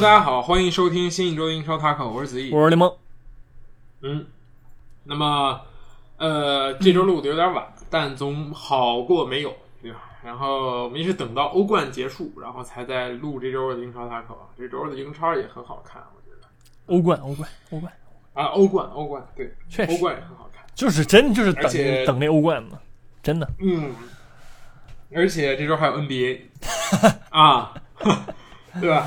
大家好，欢迎收听新一周的英超 Taco，我是子毅。我是联盟，嗯，那么呃，这周录的有点晚，但总好过没有，对吧？然后我们一直等到欧冠结束，然后才在录这周的英超 Taco。这周的英超也很好看，我觉得欧冠，欧冠，欧冠，啊，欧冠，欧冠，对，确实欧冠也很好看。就是真就是等等那欧冠嘛，真的。嗯，而且这周还有 NBA 啊，对吧？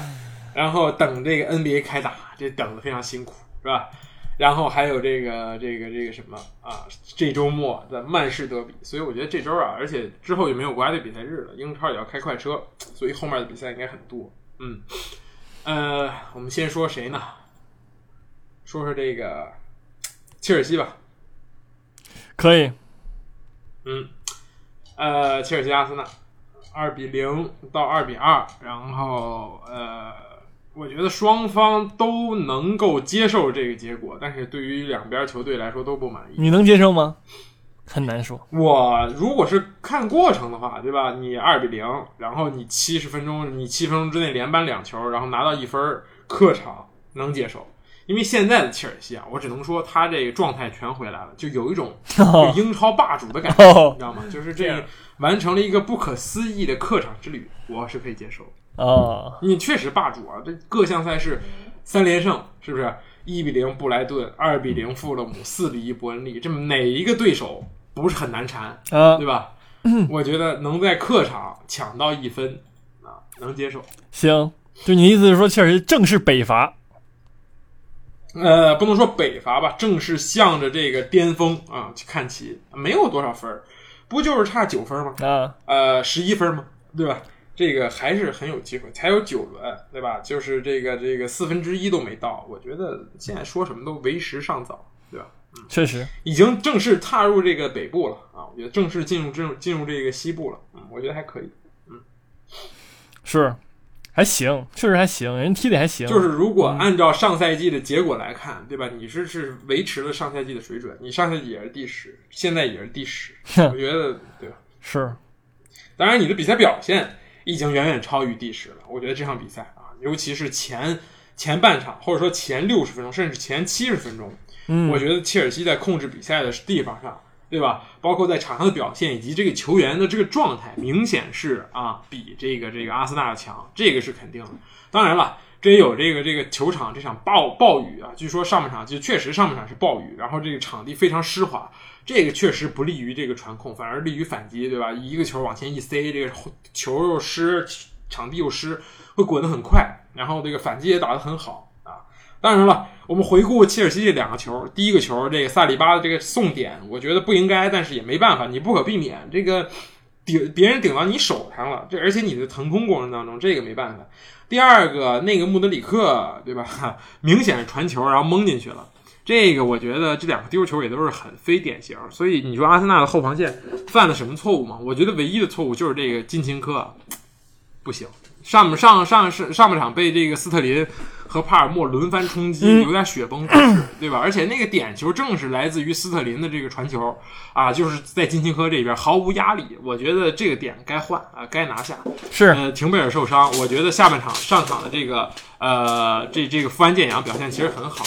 然后等这个 NBA 开打，这等的非常辛苦，是吧？然后还有这个这个这个什么啊？这周末的曼市德比，所以我觉得这周啊，而且之后就没有国家队比赛日了，英超也要开快车，所以后面的比赛应该很多。嗯，呃，我们先说谁呢？说说这个切尔西吧。可以，嗯，呃，切尔西阿森纳二比零到二比二，然后呃，我觉得双方都能够接受这个结果，但是对于两边球队来说都不满意。你能接受吗？很难说。我如果是看过程的话，对吧？你二比零，然后你七十分钟，你七分钟之内连扳两球，然后拿到一分儿，客场能接受。因为现在的切尔西啊，我只能说他这个状态全回来了，就有一种 这英超霸主的感觉，哦你知道吗？就是这样这完成了一个不可思议的客场之旅，我是可以接受。哦，你确实霸主啊，这各项赛事三连胜，是不是？一比零布莱顿，二比零富勒姆，四比一伯恩利，这么哪一个对手不是很难缠？啊，对吧？我觉得能在客场抢到一分啊，能接受。行，就你的意思是说，切尔西正式北伐？呃，不能说北伐吧，正式向着这个巅峰啊去看齐，没有多少分儿，不就是差九分吗？啊，呃，十一分吗？对吧？这个还是很有机会，才有九轮，对吧？就是这个这个四分之一都没到，我觉得现在说什么都为时尚早，对吧？嗯确实，已经正式踏入这个北部了啊，我觉得正式进入进入进入这个西部了，嗯，我觉得还可以。嗯是还行，确实还行，人踢的还行。就是如果按照上赛季的结果来看，对吧？你是是维持了上赛季的水准，你上赛季也是第十，现在也是第十，我觉得对吧？是当然，你的比赛表现已经远远超于第十了。我觉得这场比赛啊，尤其是前前半场，或者说前六十分钟，甚至前七十分钟，嗯我觉得切尔西在控制比赛的地方上，对吧？包括在场上的表现以及这个球员的这个状态，明显是啊，比这个这个阿森纳的强，这个是肯定的。当然了。这也有这个这个球场这场暴暴雨啊，据说上半场就确实上半场是暴雨，然后这个场地非常湿滑，这个确实不利于这个传控，反而利于反击，对吧？一个球往前一塞，这个球又湿，场地又湿，会滚得很快，然后这个反击也打得很好啊。当然了，我们回顾切尔西这两个球，第一个球这个萨里巴的这个送点，我觉得不应该，但是也没办法，你不可避免这个顶别人顶到你手上了，这而且你的腾空过程当中，这个没办法。第二个那个穆德里克，对吧？明显是传球，然后蒙进去了。这个我觉得这两个丢球也都是很非典型，所以你说阿森纳的后防线犯了什么错误吗？我觉得唯一的错误就是这个金琴科不行，上上上上上半场被这个斯特林和帕尔默轮番冲击，有点雪崩对吧？而且那个点球正是来自于斯特林的这个传球啊，就是在金琴科这边毫无压力，我觉得这个点该换啊，该拿下。是，呃，廷贝尔受伤，我觉得下半场上场的这个呃，这这个富安健洋表现其实很好。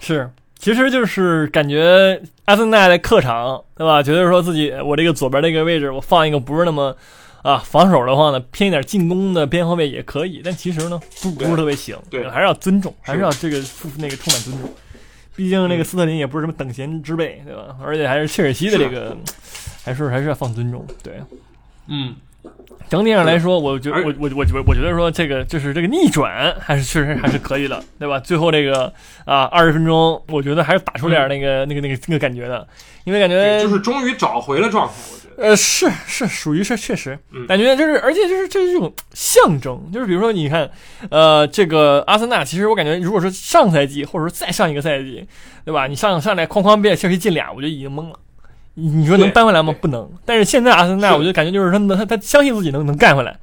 是，其实就是感觉阿森纳的客场，对吧？觉得说自己我这个左边这个位置，我放一个不是那么啊防守的话呢，偏一点进攻的边后卫也可以，但其实呢不不是特别行，对还是要尊重，还是要这个那个充满尊重。毕竟那个斯特林也不是什么等闲之辈，对吧？而且还是切尔西的这个，还是还是要放尊重，对。嗯，整体上来说，我觉而我我我觉我觉得说这个就是这个逆转还是确实还是可以的，对吧？最后这个啊二十分钟，我觉得还是打出点那个、那个那个那个感觉的，因为感觉，就是终于找回了状态，我觉得。呃是是属于是确实嗯感觉就是，而且就是这是一种象征，就是比如说你看呃这个阿森纳，其实我感觉如果说上赛季或者说再上一个赛季，对吧？你上上来哐哐被切尔西进俩，我就已经懵了。你你说能扳回来吗？不能。但是现在阿森纳，是我就感觉就是他能他他相信自己能能干回来，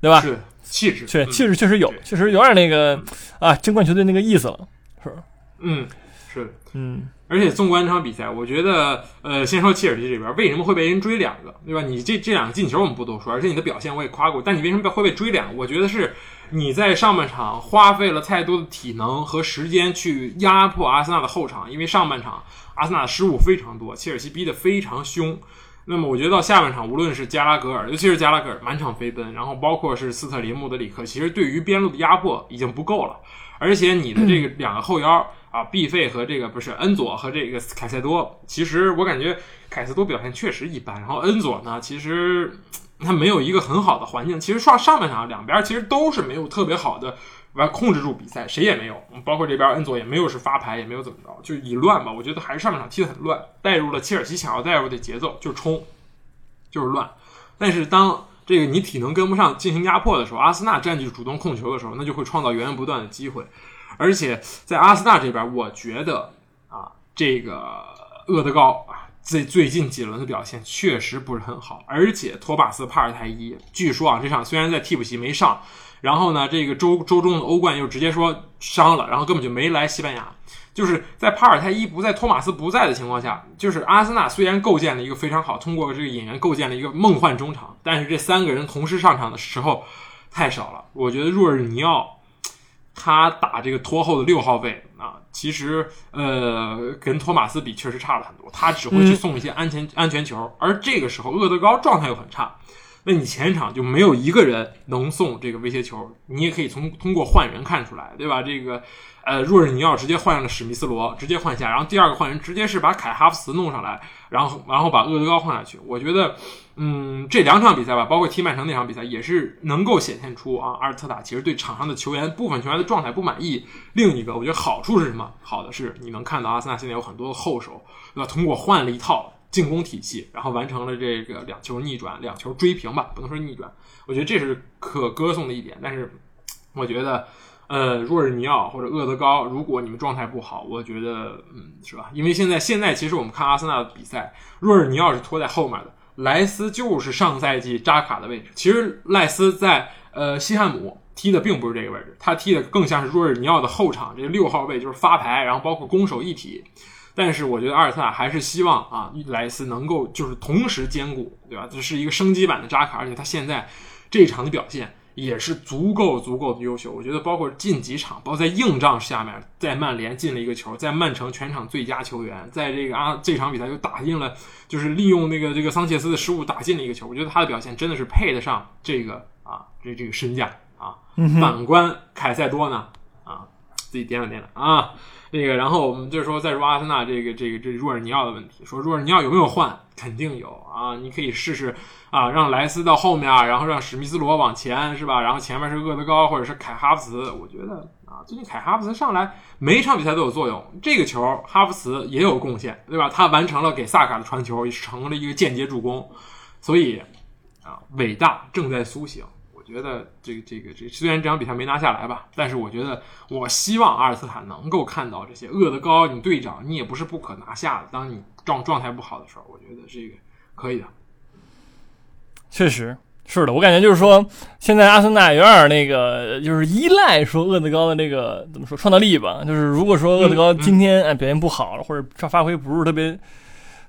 对吧？是气质，确嗯气质确实有对，确实有点那个啊争冠球队那个意思了，是？嗯，是。嗯，而且纵观这场比赛，我觉得，呃，先说切尔西这边为什么会被人追两个，对吧？你这这两个进球我们不多说，而且你的表现我也夸过，但你为什么会被追两个？我觉得是你在上半场花费了太多的体能和时间去压迫阿森纳的后场，因为上半场阿森纳失误非常多，切尔西逼得非常凶。那么我觉得到下半场，无论是加拉格尔，尤其是加拉格尔满场飞奔，然后包括是斯特林、穆德里克，其实对于边路的压迫已经不够了。而且你的这个两个后腰啊，毕费和这个不是恩佐和这个凯塞多，其实我感觉凯塞多表现确实一般，然后恩佐呢，其实他没有一个很好的环境。其实上上半场两边其实都是没有特别好的完控制住比赛，谁也没有，包括这边恩佐也没有是发牌，也没有怎么着，就以乱吧。我觉得还是上半场踢得很乱，带入了切尔西想要带入的节奏，就是冲，就是乱。但是当这个你体能跟不上进行压迫的时候，阿森纳占据主动控球的时候，那就会创造源源不断的机会。而且在阿森纳这边，我觉得啊，这个厄德高啊，最最近几轮的表现确实不是很好。而且托马斯帕尔泰伊，据说啊，这场虽然在替补席没上，然后呢，这个周周中的欧冠又直接说伤了，然后根本就没来西班牙。就是在帕尔泰伊不在、托马斯不在的情况下，就是阿森纳虽然构建了一个非常好，通过这个引援构建了一个梦幻中场，但是这三个人同时上场的时候太少了。我觉得若尔尼奥他打这个拖后的六号位啊，其实呃跟托马斯比确实差了很多，他只会去送一些安全、安全球，而这个时候厄德高状态又很差。那你前场就没有一个人能送这个威胁球，你也可以从通过换人看出来，对吧？这个，呃，若尔尼奥直接换上了史密斯罗，直接换下，然后第二个换人直接是把凯哈弗茨弄上来，然后然后把厄德高换下去。我觉得，嗯，这两场比赛吧，包括踢曼城那场比赛，也是能够显现出啊，阿尔特塔其实对场上的球员部分球员的状态不满意。另一个，我觉得好处是什么？好的是你能看到阿森纳现在有很多的后手，对吧？通过换了一套。进攻体系，然后完成了这个两球逆转、两球追平吧，不能说逆转，我觉得这是可歌颂的一点。但是，我觉得，呃，若尔尼奥或者厄德高，如果你们状态不好，我觉得，嗯，是吧？因为现在现在其实我们看阿森纳的比赛，若尔尼奥是拖在后面的，莱斯就是上赛季扎卡的位置。其实赖斯在呃西汉姆踢的并不是这个位置，他踢的更像是若尔尼奥的后场这个六号位，就是发牌，然后包括攻守一体。但是我觉得阿尔特塔还是希望啊，莱斯能够就是同时兼顾，对吧？这是一个升级版的扎卡，而且他现在这一场的表现也是足够足够的优秀。我觉得包括近几场，包括在硬仗下面，在曼联进了一个球，在曼城全场最佳球员，在这个啊这场比赛又打进了，就是利用那个这个桑切斯的失误打进了一个球。我觉得他的表现真的是配得上这个啊这这个身价啊。反观凯塞多呢，啊自己掂量掂量啊。那个，然后我们就说，再说阿森纳这个这个这若尔尼奥的问题，说若尔尼奥有没有换？肯定有啊，你可以试试啊，让莱斯到后面，然后让史密斯罗往前，是吧？然后前面是厄德高或者是凯哈弗茨。我觉得啊，最近凯哈弗茨上来每一场比赛都有作用，这个球哈弗茨也有贡献，对吧？他完成了给萨卡的传球，成了一个间接助攻，所以啊，伟大正在苏醒。我觉得这个这个这虽然这场比赛没拿下来吧，但是我觉得我希望阿尔斯塔能够看到这些厄德高，你队长你也不是不可拿下的。当你状状态不好的时候，我觉得这个可以的。确实是的，我感觉就是说，现在阿森纳有点那个，就是依赖说厄德高的那个怎么说创造力吧。就是如果说厄德高今天哎表现不好了，或者发挥不是特别。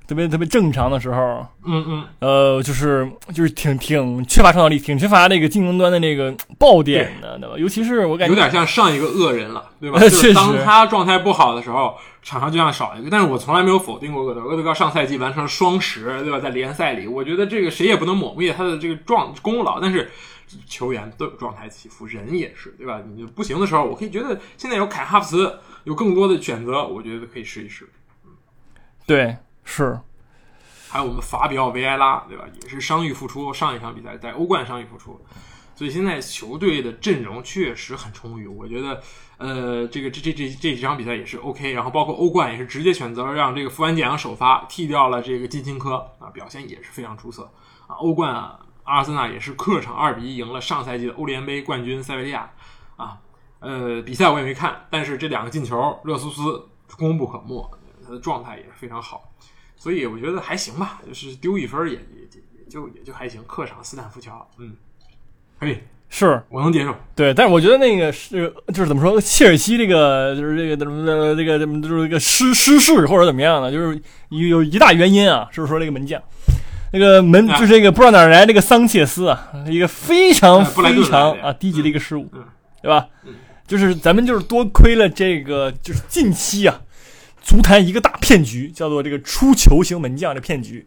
特别特别正常的时候，嗯嗯，呃，就是就是挺挺缺乏创造力，挺缺乏那个进攻端的那个爆点的，对吧？尤其是我感觉有点像上一个恶人了，对吧？就是当他状态不好的时候，场上就像少一个。但是我从来没有否定过厄德，厄德高上赛季完成了双十，对吧？在联赛里，我觉得这个谁也不能抹灭他的这个状功劳。但是球员都有状态起伏，人也是，对吧？你不行的时候，我可以觉得现在有凯哈弗茨，有更多的选择，我觉得可以试一试。嗯，对。是，还有我们法比奥维埃拉，对吧？也是伤愈复出，上一场比赛在欧冠伤愈复出，所以现在球队的阵容确实很充裕。我觉得，呃，这个这这这这几场比赛也是 OK。然后包括欧冠也是直接选择了让这个富安健洋首发，替掉了这个金琴科啊，表现也是非常出色啊。欧冠阿森纳也是客场二比一赢了上赛季的欧联杯冠军塞维利亚啊。呃，比赛我也没看，但是这两个进球，热苏斯功不可没，他的状态也是非常好。所以我觉得还行吧，就是丢一分也也也也就也就还行。客场斯坦福桥，嗯，可以，是我能接受。对，但是我觉得那个是就是怎么说，切尔西这个就是这个怎么这个怎么就是这个失失势或者怎么样的，就是有有一大原因啊，就是说这个门将，那个门就是这个不知道哪来这个桑切斯啊，一个非常非常啊低级的一个失误。嗯对吧嗯？就是咱们就是多亏了这个，就是近期啊，足坛一个大骗局，叫做这个出球型门将的骗局，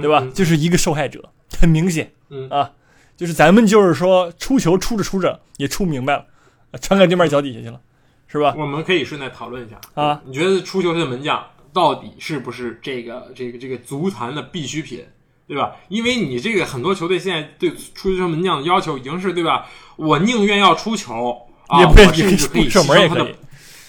对吧？嗯就是一个受害者，很明显嗯啊，就是咱们就是说出球出着出着也出明白了，啊传给对面脚底下去了，是吧？我们可以顺带讨论一下啊，你觉得出球的门将到底是不是这个这个这个足坛的必需品，对吧？因为你这个很多球队现在对出球门将的要求已经是对吧？我宁愿要出球啊，也不我甚至可以不守门也牺牲他的可以，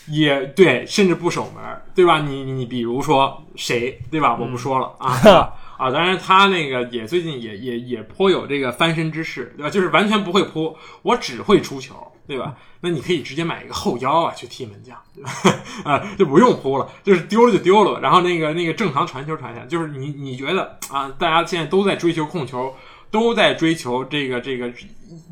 也对，甚至不守门儿，对吧？你你比如说谁，对吧？我不说了、啊啊！当然他那个也最近也也也颇有这个翻身之势，对吧？就是完全不会扑，我只会出球，对吧？那你可以直接买一个后腰啊，去踢门将，对吧？啊，就不用扑了，就是丢了就丢了，然后那个那个正常传球传下，就是你你觉得啊，大家现在都在追求控球，都在追求这个这个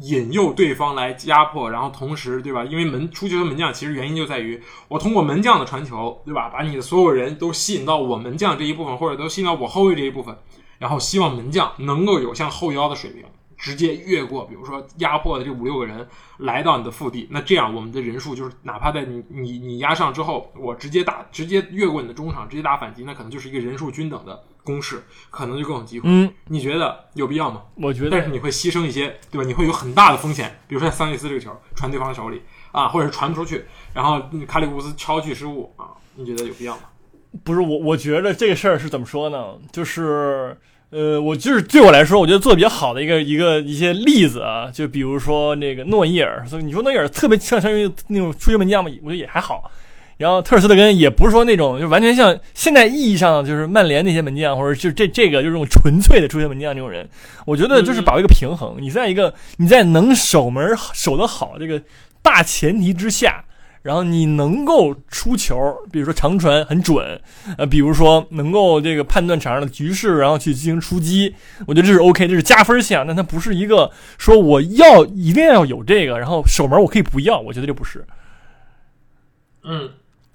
引诱对方来压迫，然后同时对吧？因为门出球的门将其实原因就在于我通过门将的传球，对吧？把你的所有人都吸引到我门将这一部分，或者都吸引到我后卫这一部分，然后希望门将能够有像后腰的水平，直接越过，比如说压迫的这五六个人来到你的腹地，那这样我们的人数就是哪怕在你你你压上之后，我直接打直接越过你的中场，直接打反击，那可能就是一个人数均等的攻势，可能就更有机会。嗯，你觉得有必要吗？我觉得但是你会牺牲一些，对吧？你会有很大的风险，比如说像桑切斯这个球传对方手里啊，或者是传不出去，然后卡里乌斯超距失误啊，你觉得有必要吗？不是我，我觉得这个事儿是怎么说呢？就是，呃，我就是对我来说，我觉得做的比较好的一个一个一些例子啊，就比如说那个诺伊尔，所以你说诺伊尔特别像相当于那种出球门将嘛，我觉得也还好。然后特尔斯特根也不是说那种就完全像现在意义上就是曼联那些门将，或者就这这个就是这种纯粹的出现门将这种人，我觉得就是把握一个平衡。你在一个你在能守门守得好这个大前提之下，然后你能够出球，比如说长传很准，呃，比如说能够这个判断场上的局势，然后去进行出击，我觉得这是 OK，这是加分项。但它不是一个说我要一定要有这个，然后守门我可以不要，我觉得这不是。嗯，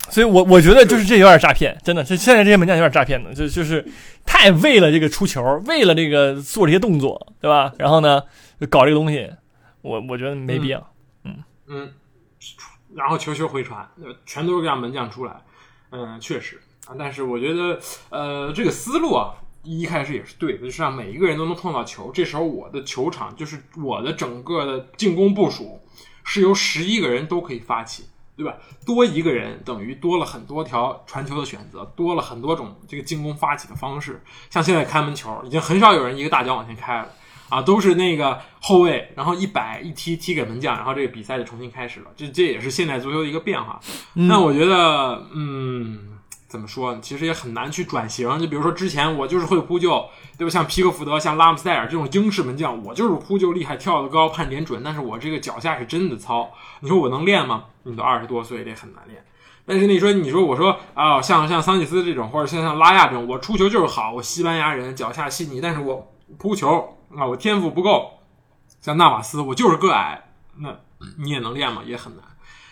所以我我觉得就是这有点诈骗，真的，这现在这些门将有点诈骗的，就就是太为了这个出球，为了这个做这些动作，对吧？然后呢，就搞这个东西，我我觉得没必要。嗯嗯，然后球球回传，呃全都是让门将出来，嗯，确实啊，但是我觉得，呃，这个思路啊，一开始也是对的，就是让每一个人都能碰到球，这时候我的球场就是我的整个的进攻部署是由十一个人都可以发起。对吧？多一个人等于多了很多条传球的选择，多了很多种这个进攻发起的方式。像现在开门球，已经很少有人一个大脚往前开了。啊，都是那个后卫，然后一摆一踢踢给门将，然后这个比赛就重新开始了。这这也是现代足球的一个变化。那我觉得，嗯，怎么说呢？其实也很难去转型。就比如说之前我就是会扑救，对吧？像皮克福德、像拉姆斯戴尔这种英式门将，我就是扑救厉害、跳得高、判点准，但是我这个脚下是真的糙。你说我能练吗？你都二十多岁，这很难练。但是你说，你说我说啊，像像桑切斯这种，或者像像拉亚这种，我出球就是好，我西班牙人脚下细腻，但是我扑球啊，我天赋不够。像纳瓦斯，我就是个矮，那你也能练吗？也很难。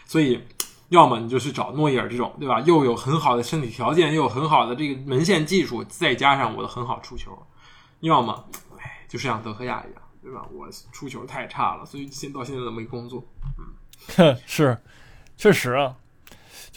所以，要么你就去找诺伊尔这种，对吧？又有很好的身体条件，又有很好的这个门线技术，再加上我的很好出球；要么，哎，就是像德赫亚一样，对吧？我出球太差了，所以现到现在都没工作。嗯 是，确实啊，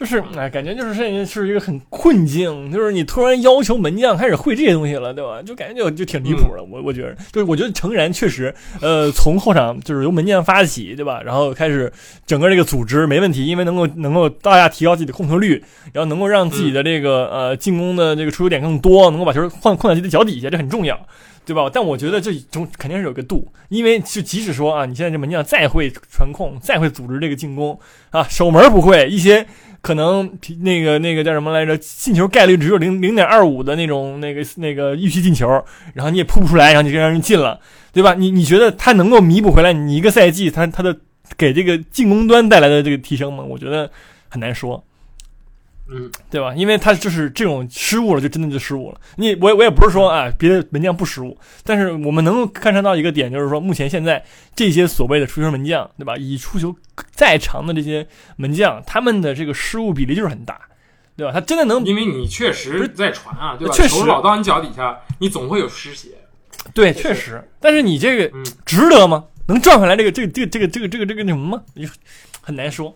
就是哎，感觉就是现在是一个很困境，就是你突然要求门将开始会这些东西了，对吧？就感觉就就挺离谱的。我我觉得，就是我觉得诚然确实，呃，从后场就是由门将发起，对吧？然后开始整个这个组织没问题，因为能够能够大大提高自己的控球率，然后能够让自己的这个、呃进攻的这个出球点更多，能够把球换控在自己的脚底下，这很重要。对吧？但我觉得这中肯定是有个度，因为就即使说啊，你现在这门将再会传控，再会组织这个进攻啊，守门不会，一些可能那个那个叫什么来着，进球概率只有零零点二五的那种那个那个预期进球，然后你也扑不出来，然后你就让人进了，对吧？你你觉得他能够弥补回来你一个赛季他他的给这个进攻端带来的这个提升吗？我觉得很难说。嗯，对吧？因为他就是这种失误了，就真的就失误了。你我我也不是说啊，别的门将不失误，但是我们能够看察到一个点，就是说目前现在这些所谓的出球门将，对吧？以出球再长的这些门将，他们的这个失误比例就是很大，对吧？他真的能，因为你确实在传啊，对吧？确实球老到你脚底下，你总会有失血。对，确实。但是你这个嗯值得吗？能赚回来这个这个这个这个这个这个这个什么吗？你很难说，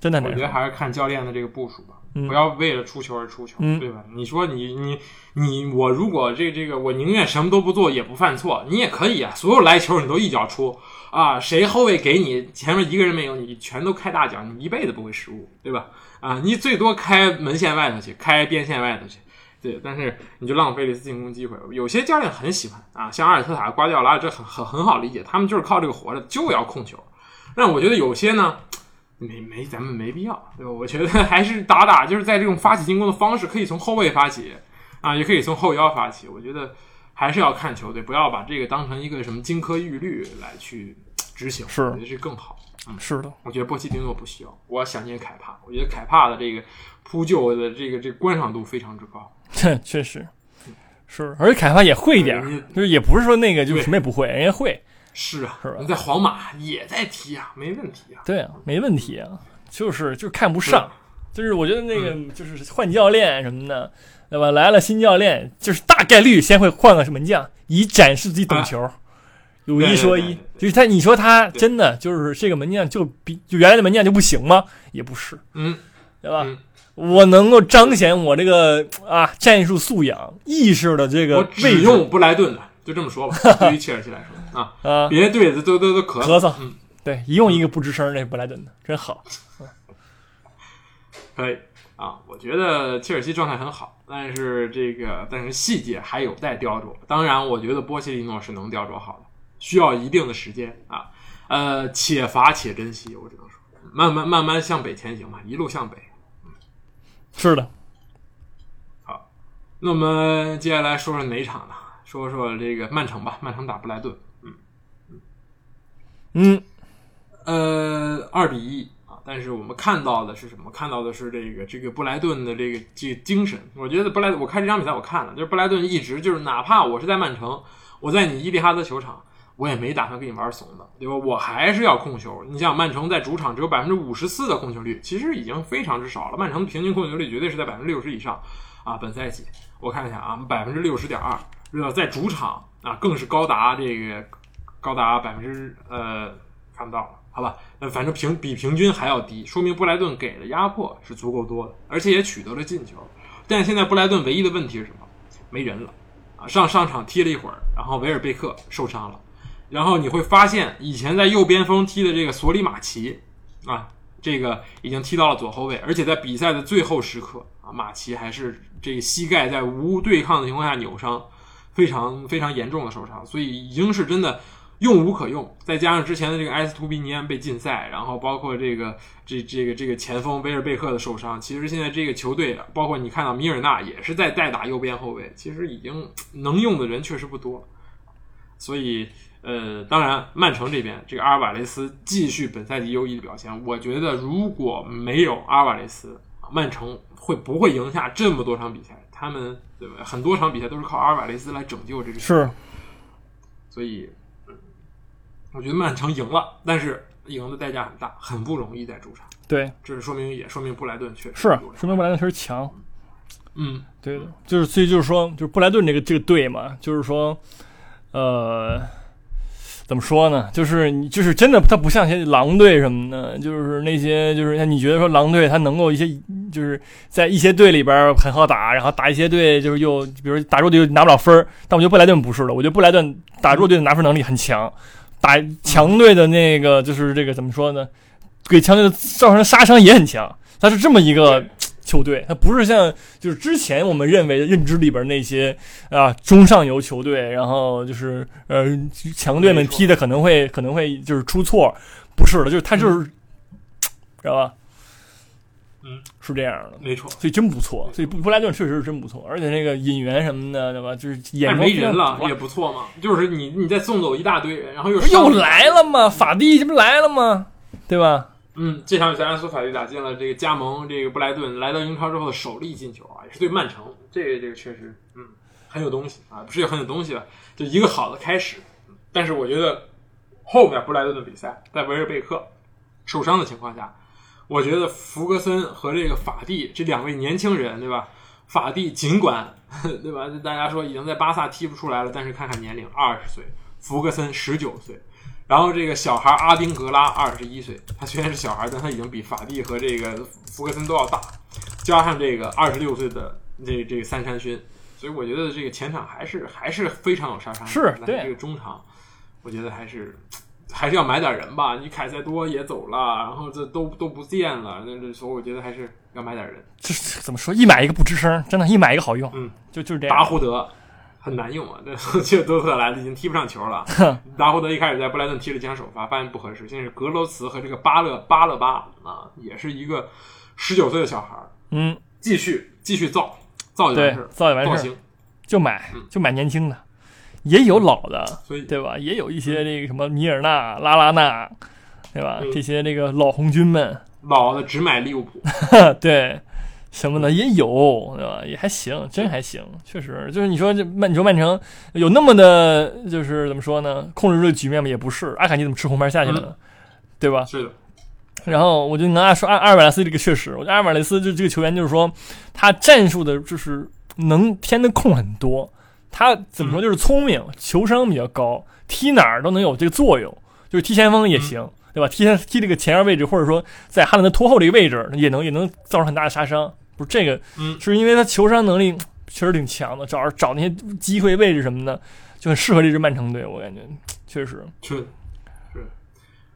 真的很难说。我觉得还是看教练的这个部署吧，嗯不要为了出球而出球，嗯对吧？你说你你你我如果这这个我宁愿什么都不做也不犯错，你也可以啊，所有来球你都一脚出啊，谁后卫给你前面一个人没有，你全都开大脚，你一辈子不会失误，对吧？啊，你最多开门线外头去，开边线外头去。对，但是你就浪费了一次进攻机会。有些教练很喜欢啊，像阿尔特塔、瓜迪奥拉，这很很很好理解，他们就是靠这个活着，就要控球。但我觉得有些呢，没没咱们没必要，对吧？我觉得还是打打，就是在这种发起进攻的方式，可以从后卫发起啊，也可以从后腰发起。我觉得还是要看球队，不要把这个当成一个什么金科玉律来去执行，是我觉得这更好。嗯是的，我觉得波切蒂诺不需要，我想念凯帕，我觉得凯帕的这个扑救的这个这个观赏度非常之高。这 确实是，而且凯帕也会一点就是也不是说那个就是什么也不会，人家会。是啊，是吧你在皇马也在踢啊，没问题啊。对啊，没问题啊，就是就是看不上，就是我觉得那个就是换教练什么的，对吧？来了新教练，就是大概率先会换个门将，以展示自己懂球。有一说一对对对对，就是他，你说他真的就是这个门将就比就原来的门将就不行吗？也不是，嗯，对吧？嗯我能够彰显我这个啊战术素养、意识的这个我位置只用布莱顿的，就这么说吧。对于切尔西来说啊，啊，别的队的都都都咳咳嗽嗯，对，一用一个不吱声，那布莱顿的真好。可以啊。我觉得切尔西状态很好，但是这个但是细节还有待雕琢。当然，我觉得波切蒂诺是能雕琢好的，需要一定的时间啊。呃，且罚且珍惜，我只能说，慢慢慢慢向北前行吧，一路向北。是的，那我们接下来说说哪场呢？说说这个曼城吧，曼城打布莱顿，嗯，呃，二比一啊。但是我们看到的是什么？看到的是这个这个布莱顿的这个这个精神。我觉得布莱，我看这场比赛我看了，就是布莱顿一直就是，哪怕我是在曼城，我在你伊蒂哈德球场，我也没打算跟你玩怂的，对吧？我还是要控球。你想，曼城在主场只有百分之五十四的控球率，其实已经非常之少了。曼城的平均控球率绝对是在百分之六十以上啊。本赛季我看一下啊，百分之六十点二，对吧？在主场啊，更是高达这个高达百分之呃看不到了，好吧？那反正平比平均还要低，说明布莱顿给的压迫是足够多的，而且也取得了进球。但现在布莱顿唯一的问题是什么？没人了啊！上上场踢了一会儿，然后维尔贝克受伤了，然后你会发现以前在右边锋踢的这个索里马奇啊，这个已经踢到了左后卫，而且在比赛的最后时刻啊，马奇还是这个膝盖在无对抗的情况下扭伤，非常非常严重的受伤，所以已经是真的用无可用。再加上之前的这个埃斯图比尼安被禁赛，然后包括这个这这个这个前锋威尔贝克的受伤，其实现在这个球队，包括你看到米尔纳也是在代打右边后卫，其实已经能用的人确实不多，所以。呃，当然，曼城这边这个阿尔瓦雷斯继续本赛季优异的表现，我觉得如果没有阿尔瓦雷斯，曼城会不会赢下这么多场比赛？他们对吧？很多场比赛都是靠阿尔瓦雷斯来拯救这个球队是所以，嗯我觉得曼城赢了，但是赢的代价很大，很不容易在主场。对，这是说明也说明布莱顿确实是说明布莱顿确实强。嗯对的，就是所以就是说，就是布莱顿这个这个队嘛，就是说，呃，怎么说呢？就是你就是真的，他不像些狼队什么的，就是那些就是像你觉得说狼队他能够一些就是在一些队里边很好打，然后打一些队就是又比如打弱队又拿不了分儿但我觉得布莱顿不是的，我觉得布莱顿打弱队的拿分能力很强，打强队的那个就是这个怎么说呢？给强队的造成的杀伤也很强，他是这么一个球队，他不是像就是之前我们认为的认知里边那些啊中上游球队，然后就是呃强队们踢的可能会可能会就是出错，不是的，就是他就是、知道吧？嗯，是这样的，没错。所以真不错，所以布布莱顿确实是真不错，而且那个引援什么的，对吧？就是眼但光没人了也不错嘛，就是你你再送走一大堆人，然后又又来了嘛？法蒂这不来了吗？对吧？嗯，这场比赛安苏法蒂打进了这个加盟这个布莱顿来到英超之后的首粒进球啊，也是对曼城，这个这个确实嗯很有东西啊，不是很有东西了，就一个好的开始。但是我觉得后面布莱顿的比赛，在维尔贝克受伤的情况下，我觉得福格森和这个法蒂这两位年轻人，对吧？法蒂尽管对吧，大家说已经在巴萨踢不出来了，但是看看年龄，二十岁，福格森十九岁。然后这个小孩阿丁格拉二十一岁，他虽然是小孩，但他已经比法蒂和这个福格森都要大，加上这个二十六岁的这这个三山勋，所以我觉得这个前场还是还是非常有杀伤力。是对这个中场，我觉得还是还是要买点人吧。你凯塞多也走了，然后这都都不见了，那这所以我觉得还是要买点人。这这怎么说？一买一个不吱声，真的，一买一个好用。嗯，就就是这达。胡德很难用啊，这 这多特来的已经踢不上球了。达胡德一开始在布莱顿踢了几场首发，发现不合适。现在是格罗茨和这个巴勒巴勒巴啊，也是一个十九岁的小孩儿，嗯，继续继续造造就对完事儿，，造就完事造型。就买嗯就买年轻的，也有老的，所以对吧？也有一些这个什么米尔纳、拉拉纳，对吧？嗯这些这个老红军们，老的只买利物浦，对什么的也有，对吧？也还行，真还行，确实就是你说这曼，你说曼城有那么的，就是怎么说呢？控制住局面吗？也不是，阿卡尼怎么吃红牌下去了呢？对吧？是的，然后我就跟大家说，阿阿尔瓦雷斯这个确实，我觉得阿尔瓦雷斯就这个球员，就是说他战术的，就是能填的空很多。他怎么说，就是聪明，球商比较高，踢哪儿都能有这个作用，就是踢前锋也行，对吧？踢踢这个前腰位置，或者说在哈兰德拖后这个位置，也能也能造成很大的杀伤。不是这个，嗯是因为他球商能力确实挺强的，找找那些机会位置什么的，就很适合这支曼城队，我感觉确实。是是。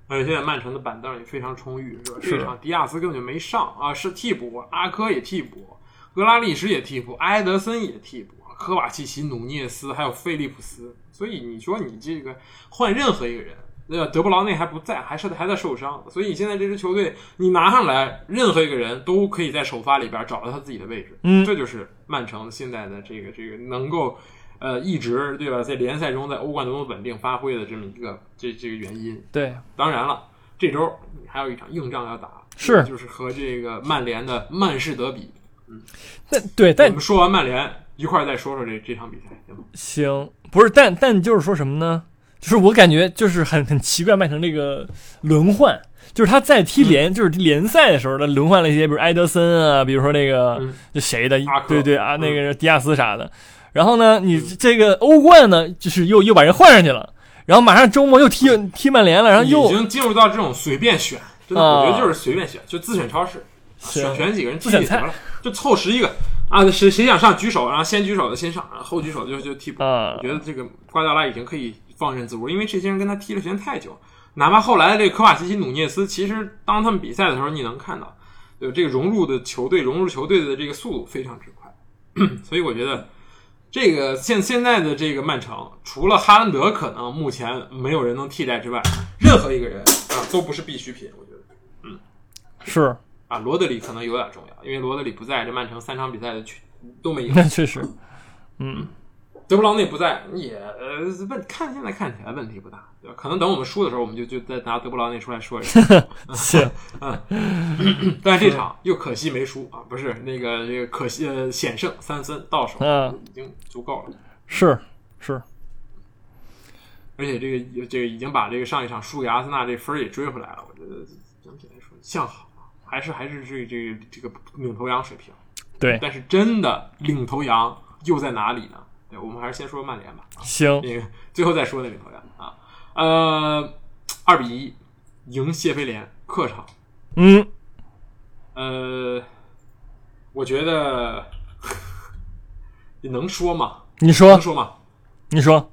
而且现在曼城的板凳也非常充裕，是吧？是这场迪亚斯根本就没上啊，是替补，阿科也替补，格拉利什也替补，埃德森也替补，科瓦契奇、努涅斯还有菲利普斯。所以你说你这个换任何一个人，对吧？德布劳内还不在，还是还在受伤，所以你现在这支球队你拿上来，任何一个人都可以在首发里边找到他自己的位置。嗯这就是曼城现在的这个这个能够。呃，一直对吧，在联赛中，在欧冠中稳定发挥的这么一个这这个原因，对，当然了，这周还有一场硬仗要打，是就是和这个曼联的曼市德比。但对，但我们说完曼联，一块儿再说说这这场比赛，行吗？行，不是，但但就是说什么呢？就是我感觉就是很很奇怪，曼城这个轮换，就是他在踢联、就是联赛的时候，他轮换了一些，比如埃德森啊，比如说那个、嗯。就谁的对对啊，嗯。那个迪亚斯啥的。然后呢，你这个欧冠呢，就是又又把人换上去了，然后马上周末又踢踢曼联了，然后又已经进入到这种随便选，真的，啊。我觉得就是随便选，就自选超市，选选几个人自选菜踢得了，就凑十一个啊，谁谁想上举手，然后先举手的先上，然后后举手就就替补。啊我觉得这个瓜迪奥拉已经可以放任自如，因为这些人跟他踢的时间太久，哪怕后来的这个科瓦奇奇、努涅斯，其实当他们比赛的时候，你能看到，对这个融入的球队、融入球队的这个速度非常之快，所以我觉得这个现现在的这个曼城，除了哈兰德可能目前没有人能替代之外，任何一个人啊都不是必需品，我觉得。嗯。是，啊，罗德里可能有点重要，因为罗德里不在，这曼城三场比赛的全 都没赢。那确实，嗯，德布劳内不在，也呃问看现在看起来问题不大，对吧？可能等我们输的时候，我们就就再拿德布劳内出来说一下。行，但是这场又可惜没输啊，不是那个这个可惜呃险胜三分到手嗯已经足够了，是是，而且这个这个已经把这个上一场输给阿森纳这分儿也追回来了，我觉得整体来说向好啊，还是还是这这个这个领头羊水平。对，但是真的领头羊又在哪里呢？对，我们还是先说曼联吧。行，那个最后再说那领头羊啊，呃，二比一赢谢菲联客场，嗯，呃，我觉得 你能说吗？你说能，说吗？你说，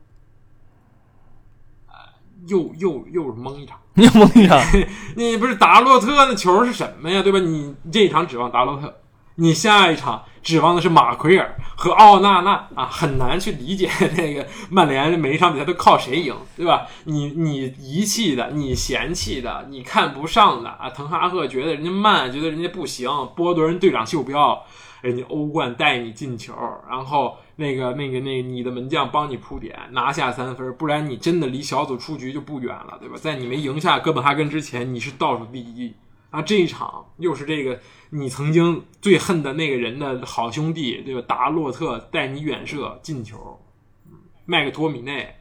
又又又是蒙一场，又蒙一场 你不是达洛特那球是什么呀？对吧？你这一场指望达洛特，你下一场指望的是马奎尔和奥纳纳啊，很难去理解 那个曼联每一场比赛都靠谁赢，对吧？你你遗弃的，你嫌弃的，你看不上的啊，滕哈赫觉得人家慢，觉得人家不行，波多人队长袖标，人家欧冠带你进球，然后那个那个那个你的门将帮你铺点，拿下三分，不然你真的离小组出局就不远了，对吧？在你没赢下哥本哈根之前，你是倒数第一。啊，这一场又是这个你曾经最恨的那个人的好兄弟，对吧？达洛特带你远射进球，嗯麦克托米内，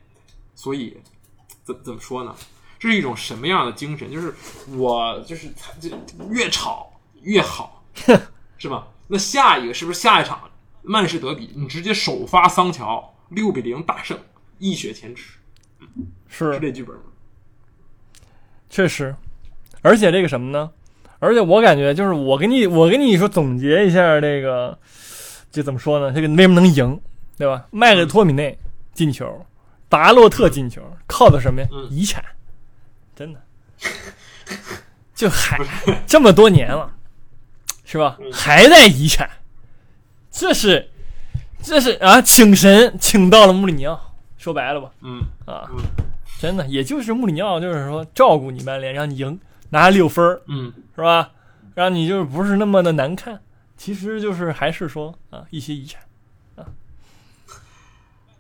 所以怎怎么说呢？这是一种什么样的精神？就是我就是这越吵越好，是吧？那下一个是不是下一场曼市德比，你直接首发桑乔六比零大胜，一雪前耻，是是这剧本吗？确实，而且这个什么呢？而且我感觉就是我给你，我给你说总结一下这个，这怎么说呢？这个为什么能赢，对吧？麦克托米内进球，达洛特进球，靠的什么呀？嗯遗产，真的，就还这么多年了，是吧？嗯还在遗产，这是这是啊，请神请到了穆里尼奥，说白了吧？嗯，啊嗯，真的，也就是穆里尼奥，就是说照顾你曼联，让你赢，拿六分儿，嗯，是吧？让你就是不是那么的难看，其实就是还是说啊一些遗产，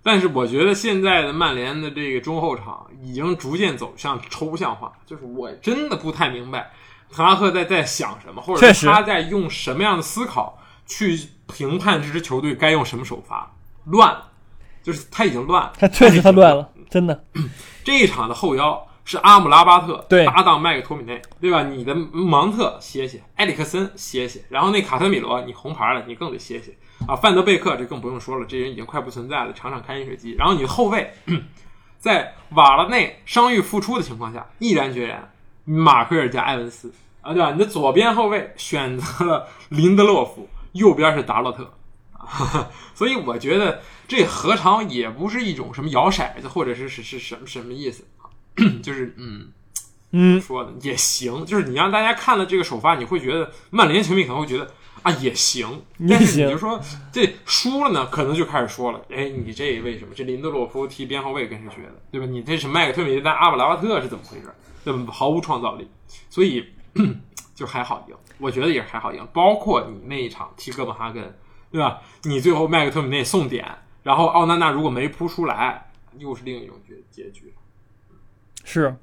但是我觉得现在的曼联的这个中后场已经逐渐走向抽象化，就是我真的不太明白滕哈赫在在想什么，或者他在用什么样的思考去评判这支球队该用什么首发，乱，就是他已经乱了，他确实他乱了，真的，这一场的后腰是阿姆拉巴特对搭档麦克托米内，对吧？你的芒特歇歇，埃里克森歇歇，然后那卡特米罗你红牌了，你更得歇歇啊。范德贝克这更不用说了，这人已经快不存在了，场场开饮水机。然后你的后卫 在瓦拉内伤愈复出的情况下，毅然决然马奎尔加埃文斯啊，对吧？你的左边后卫选择了林德洛夫，右边是达洛特。所以我觉得这何尝也不是一种什么摇骰子，或者是是是什么什么意思啊？就是嗯，嗯，说的也行，就是你让大家看了这个首发，你会觉得曼联球迷可能会觉得啊也行，但是你就说这输了呢，可能就开始说了，哎，你这为什么这林德洛夫踢边后卫跟谁学的，对吧？你这是麦克特米但阿布拉巴特是怎么回事？对吧？毫无创造力，所以就还好赢，我觉得也是还好赢。包括你那一场踢哥本哈根，对吧？你最后麦克特米内送点，然后奥纳纳如果没扑出来，又是另一种结结局。是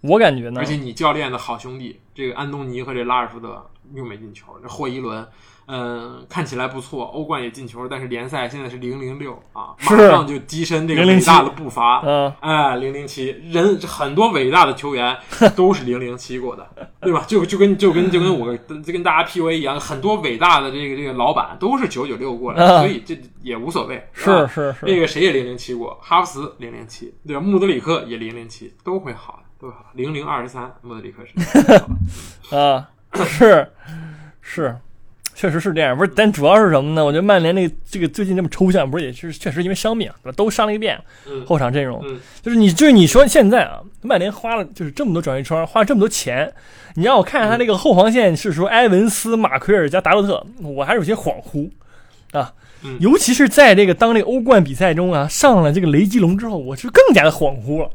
我感觉呢而，且你教练的好兄弟，这个安东尼和这拉尔福德又没进球，这霍伊伦，嗯、看起来不错，欧冠也进球，但是联赛现在是零零六啊，马上就跻身这个伟大的步伐。嗯，哎，零零七人很多伟大的球员 都是零零七过的，对吧？就就跟就跟就跟我就跟大家 PUA 一样，很多伟大的这个这个老板都是九九六过来的，啊所以这也无所谓。是是是，那个谁也零零七过，哈弗茨零零七，对吧？穆德里克也零零七，都会好的，都会好。零零二十三，穆德里克是 啊，是是，确实是这样。不是，但主要是什么呢？我觉得曼联那个这个最近这么抽象，不是也是确实因为伤病啊，对吧？都伤了一遍，嗯后场阵容嗯就是你就是你说现在啊，曼联花了就是这么多转会窗，花了这么多钱，你让我看看他那个后防线是说埃文斯、马奎尔加达洛特，我还是有些恍惚啊。嗯尤其是在这个当这个欧冠比赛中啊，上了这个雷吉隆之后，我是更加的恍惚了，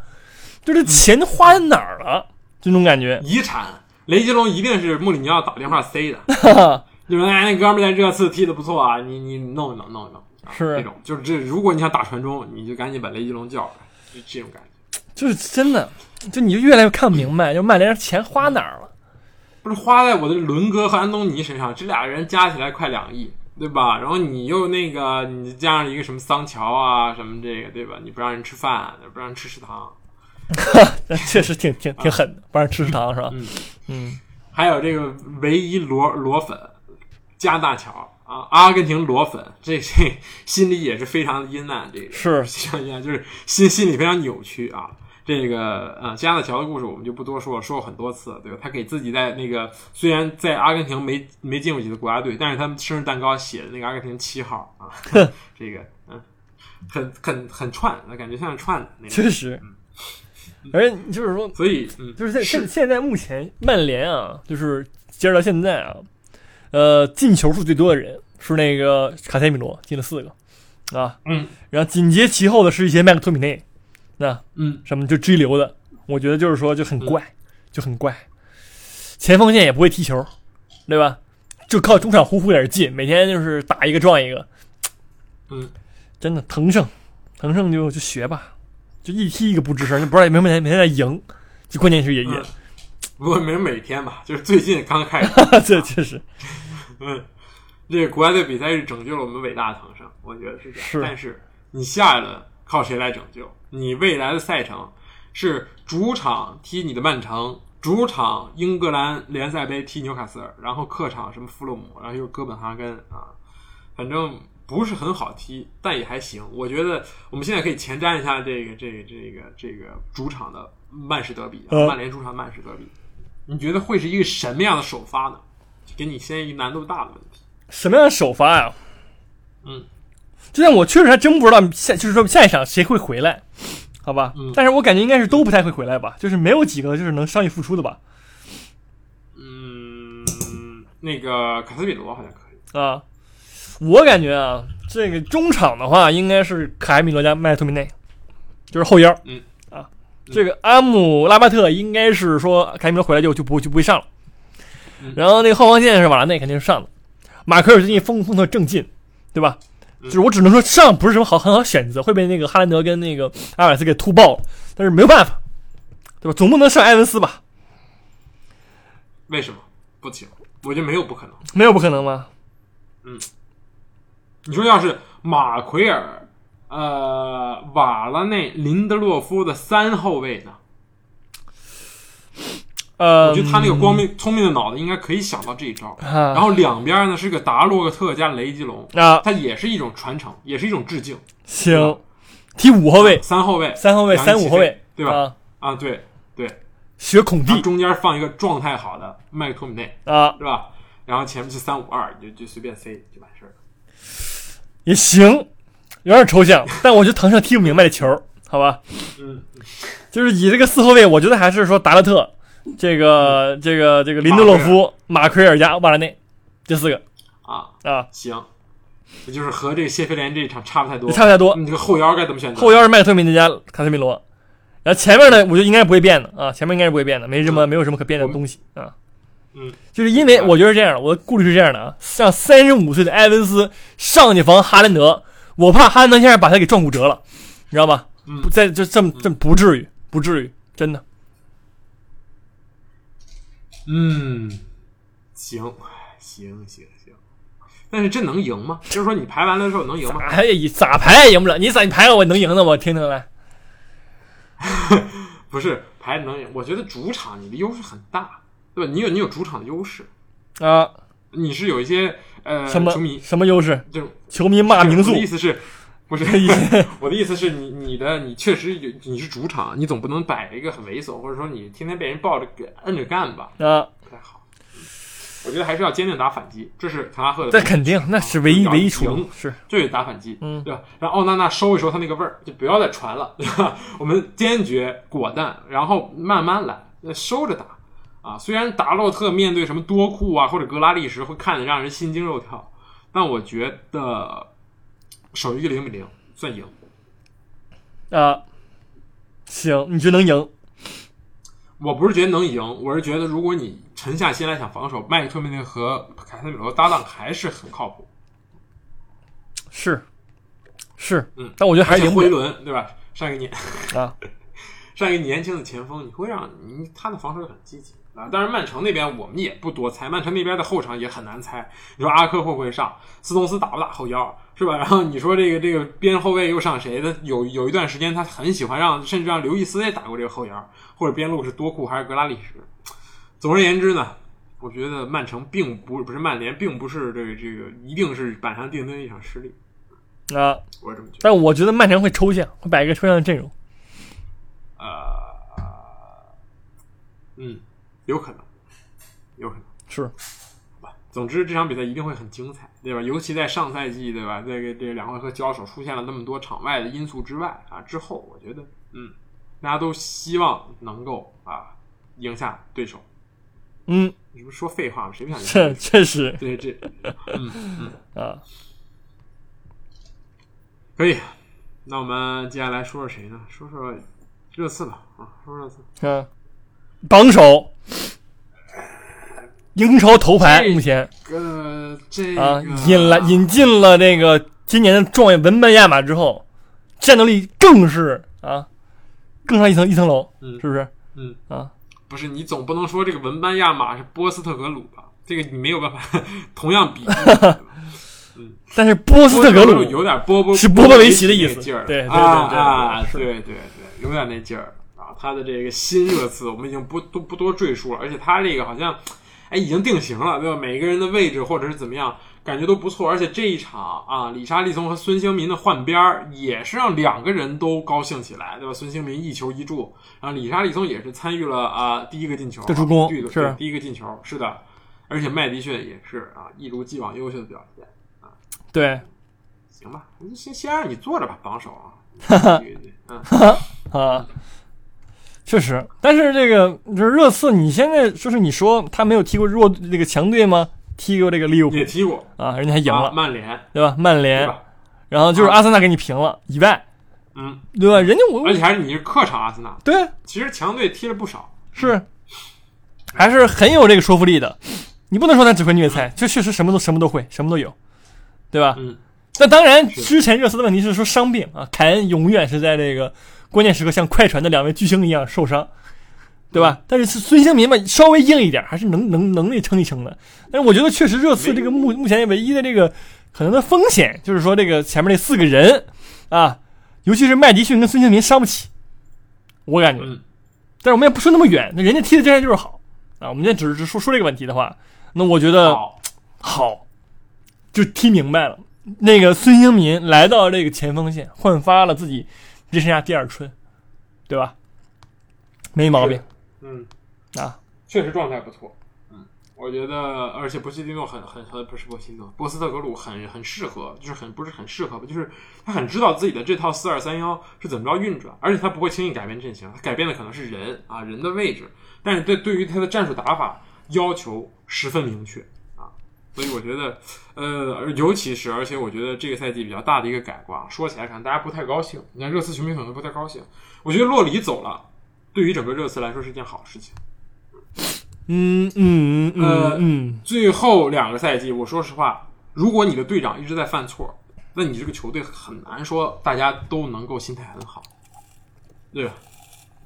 就是钱花在哪儿了，这种感觉。遗产。雷吉隆一定是穆里尼奥打电话塞的，哈哈，就说哎，那哥们儿在这次踢的不错啊，你你弄一弄弄一弄，啊是这种，就是这，如果你想打传中，你就赶紧把雷吉隆叫来，就这种感觉。就是真的，就你就越来越看不明白，就曼联钱花哪儿了？不是花在我的伦哥和安东尼身上，这俩人加起来快两亿，对吧？然后你又那个，你加上一个什么桑乔啊，什么这个，对吧？你不让人吃饭，不让人吃食堂，那确实挺挺挺狠的，不让人吃食堂是吧？嗯嗯，还有这个唯一裸裸粉加大乔啊，阿根廷裸粉，这这心里也是非常阴暗，这个是非常阴暗，就是心心里非常扭曲啊。这个呃，加纳乔的故事我们就不多说了，说过很多次，对吧？他给自己在那个虽然在阿根廷没没进过几次国家队，但是他们生日蛋糕写的那个阿根廷七号啊，这个嗯，很很很串，感觉像是串的那种。确实。而且就是说，所以嗯，就是在现现在目前曼联啊，就是截止到现在啊，呃，进球数最多的人是那个卡塞米罗，进了四个啊，嗯。然后紧接其后的是一些麦克托米内，那嗯。什么就追流的，我觉得就是说就很怪，就很怪，前锋线也不会踢球，对吧？就靠中场呼呼点劲，每天就是打一个撞一个，嗯，真的腾胜，腾胜就就学吧，就一踢一个不吱声，就不知道每天每天在赢，就关键是也也嗯，不过没有每天吧，就是最近刚开始。这确实 嗯，这个国家队比赛是拯救了我们伟大的腾升，我觉得是这样。是但是你下一轮靠谁来拯救？你未来的赛程是主场踢你的曼城，主场英格兰联赛杯踢纽卡斯尔，然后客场什么弗洛姆，然后又哥本哈根啊，反正不是很好踢，但也还行。我觉得我们现在可以前瞻一下这个这个这个这个主场的曼市德比，嗯曼联主场曼市德比，你觉得会是一个什么样的首发呢？给你现在一个难度大的问题。什么样的首发呀？嗯，就像我确实还真不知道下，就是说下一场谁会回来，好吧？嗯但是我感觉应该是都不太会回来吧，就是没有几个就是能伤愈复出的吧？嗯，那个卡斯比罗好像可以。啊，我感觉啊，这个中场的话应该是卡米罗加麦托米内，就是后腰。嗯这个阿姆拉巴特应该是说卡埃米罗回来就就不就不会上了。嗯然后那个后防线是瓦拉内肯定是上的，马奎尔最近风风头正进，对吧？嗯就是我只能说上不是什么好很好选择，会被那个哈兰德跟那个阿尔斯给突爆了，但是没有办法，对吧？总不能上埃文斯吧？为什么不行？我觉得没有不可能。没有不可能吗？嗯你说要是马奎尔、呃瓦拉内、林德洛夫的三后卫呢？呃，我觉得他那个光明聪明的脑子应该可以想到这一招。啊，然后两边呢是个达洛克特加雷吉隆，啊，它也是一种传承，也是一种致敬。行，踢五后卫，三后卫，三后卫，三五后卫，对吧？啊，啊，对对，学孔蒂中间放一个状态好的麦克托米内，啊，是吧？然后前面是三五二，就就随便塞就完事儿了。也行，有点抽象，但我觉得腾上踢不明白的球，好吧？嗯，就是以这个四后卫，我觉得还是说达勒特，这个这个这个林德洛夫、马奎尔加瓦拉内这四个。啊，啊，行，也就是和这个谢菲联这一场差不太多。差不太多。你这个后腰该怎么选择？后腰是麦克特米内加卡塞米罗，然后前面呢，我觉得应该是不会变的啊，前面应该是不会变的，没什么没有什么可变的东西啊。嗯，就是因为我觉得是这样的，我的顾虑是这样的啊，像三十五岁的埃文斯上去防哈兰德，我怕哈兰德先生把他给撞骨折了，你知道吧？嗯不在这这么这么不至于，不至于，真的。嗯，行，行行行，但是这能赢吗？就是说你排完了之后能赢吗？哎呀，咋排也赢不了，你咋你排我能赢的，我听听来。不是排能赢，我觉得主场你的优势很大，对吧？你有你有主场的优势，啊，你是有一些呃什么球迷什么优势？就是球迷骂名宿我的意思是，不是 我的意思是你你的你确实有你是主场，你总不能摆一个很猥琐，或者说你天天被人抱着给摁着干吧，啊，不太好。嗯我觉得还是要坚定打反击，这是滕哈赫的那。肯定那是唯一要唯一出路赢，是就得打反击，嗯对吧？让奥纳纳收一收他那个味儿，就不要再传了，对吧？我们坚决果断，然后慢慢来，收着打啊。虽然达洛特面对什么多库啊或者格拉利什会看得让人心惊肉跳，但我觉得守一个零比零算赢。啊。行，你觉得能赢？我不是觉得能赢，我是觉得如果你沉下心来想防守，麦克托米内和凯塞米罗搭档还是很靠谱。是，是，嗯但我觉得还是赢不而且了辉伦对吧？上一个年啊。上一个年轻的前锋，你会让你他的防守很积极啊。当然，曼城那边我们也不多猜，曼城那边的后场也很难猜。你说阿科会不会上？斯通斯打不打后腰是吧？然后你说这个这个边后卫又上谁的？有有一段时间他很喜欢让，甚至让刘易斯也打过这个后腰，或者边路是多库还是格拉利什。总而言之呢，我觉得曼城并不不是曼联，并不是这个这个一定是板上钉钉的一场失利，啊。我是这么觉得。但我觉得曼城会抽象，会摆一个抽象的阵容。呃，嗯，有可能，有可能。是，总之，这场比赛一定会很精彩，对吧？尤其在上赛季，对吧？这个这两回合交手出现了那么多场外的因素之外啊，之后我觉得，嗯，大家都希望能够啊赢下对手。嗯，你不说废话吗？谁不想赢 下这？确实对这，嗯嗯，啊。可以。那我们接下来说说谁呢？说说热刺吧，啊，说说热刺。嗯，榜首，英超头牌目前呃，这啊，引来引进了那个今年的状元文班亚马之后，战斗力更是啊，更上一层一层楼，嗯是不是？嗯啊，不是你总不能说这个文班亚马是波斯特格鲁吧？这个你没有办法 同样比。但是波斯特格鲁有点波波是波波维奇的意思劲儿，对对对啊对对啊，对对对，有点那劲儿啊。他的这个新热刺，我们已经不都不多赘述了，而且他这个好像哎已经定型了，对吧？每个人的位置或者是怎么样，感觉都不错。而且这一场啊，李沙利松和孙兴民的换边儿也是让两个人都高兴起来，对吧？孙兴民一球一助，然后李沙利松也是参与了啊第一个进球，这助攻是第一个进球，是的。而且麦迪逊也是啊，一如既往优秀的表现啊。对行吧，先先让你坐着吧，榜首啊。对对对嗯，啊，确实，但是这个就是热刺，你现在就是你说他没有踢过弱那个强队吗？踢过这个利物浦。也踢过，啊，人家还赢啊了，曼联，对吧？曼联，然后就是啊。阿森纳给你平了以外，嗯，对吧？人家我而且还是你是客场阿森纳，对。其实强队踢了不少。是。还是很有这个说服力的。你不能说他只会虐菜，就确实什么都什么都会，什么都有，对吧？嗯，那当然，之前热刺的问题是说伤病啊，凯恩永远是在这个关键时刻像快船的两位巨星一样受伤，对吧？但是孙兴民嘛，稍微硬一点，还是能能能力撑一撑的。但是我觉得确实热刺这个目目前唯一的这个可能的风险，就是说这个前面那四个人啊，尤其是麦迪逊跟孙兴民伤不起，我感觉。嗯但是我们也不说那么远，那人家踢的真然就是好啊。我们现在只是说说这个问题的话，那我觉得好，好，就踢明白了。那个孙兴民来到这个前锋线，焕发了自己人生下第二春，对吧？没毛病嗯，啊。确实状态不错。嗯，我觉得，而且波西蒂诺很很很不是波西蒂诺，波斯特格鲁很很适合，就是很不是很适合吧，就是他很知道自己的这套四二三幺是怎么着运转，而且他不会轻易改变阵型，他改变的可能是人啊人的位置，但是对对于他的战术打法要求十分明确啊，所以我觉得，呃，尤其是而且我觉得这个赛季比较大的一个改观，说起来可能大家不太高兴，你看热刺球迷可能不太高兴，我觉得洛里走了，对于整个热刺来说是一件好事情。嗯嗯嗯呃嗯，最后两个赛季，我说实话，如果你的队长一直在犯错，那你这个球队很难说大家都能够心态很好，对吧？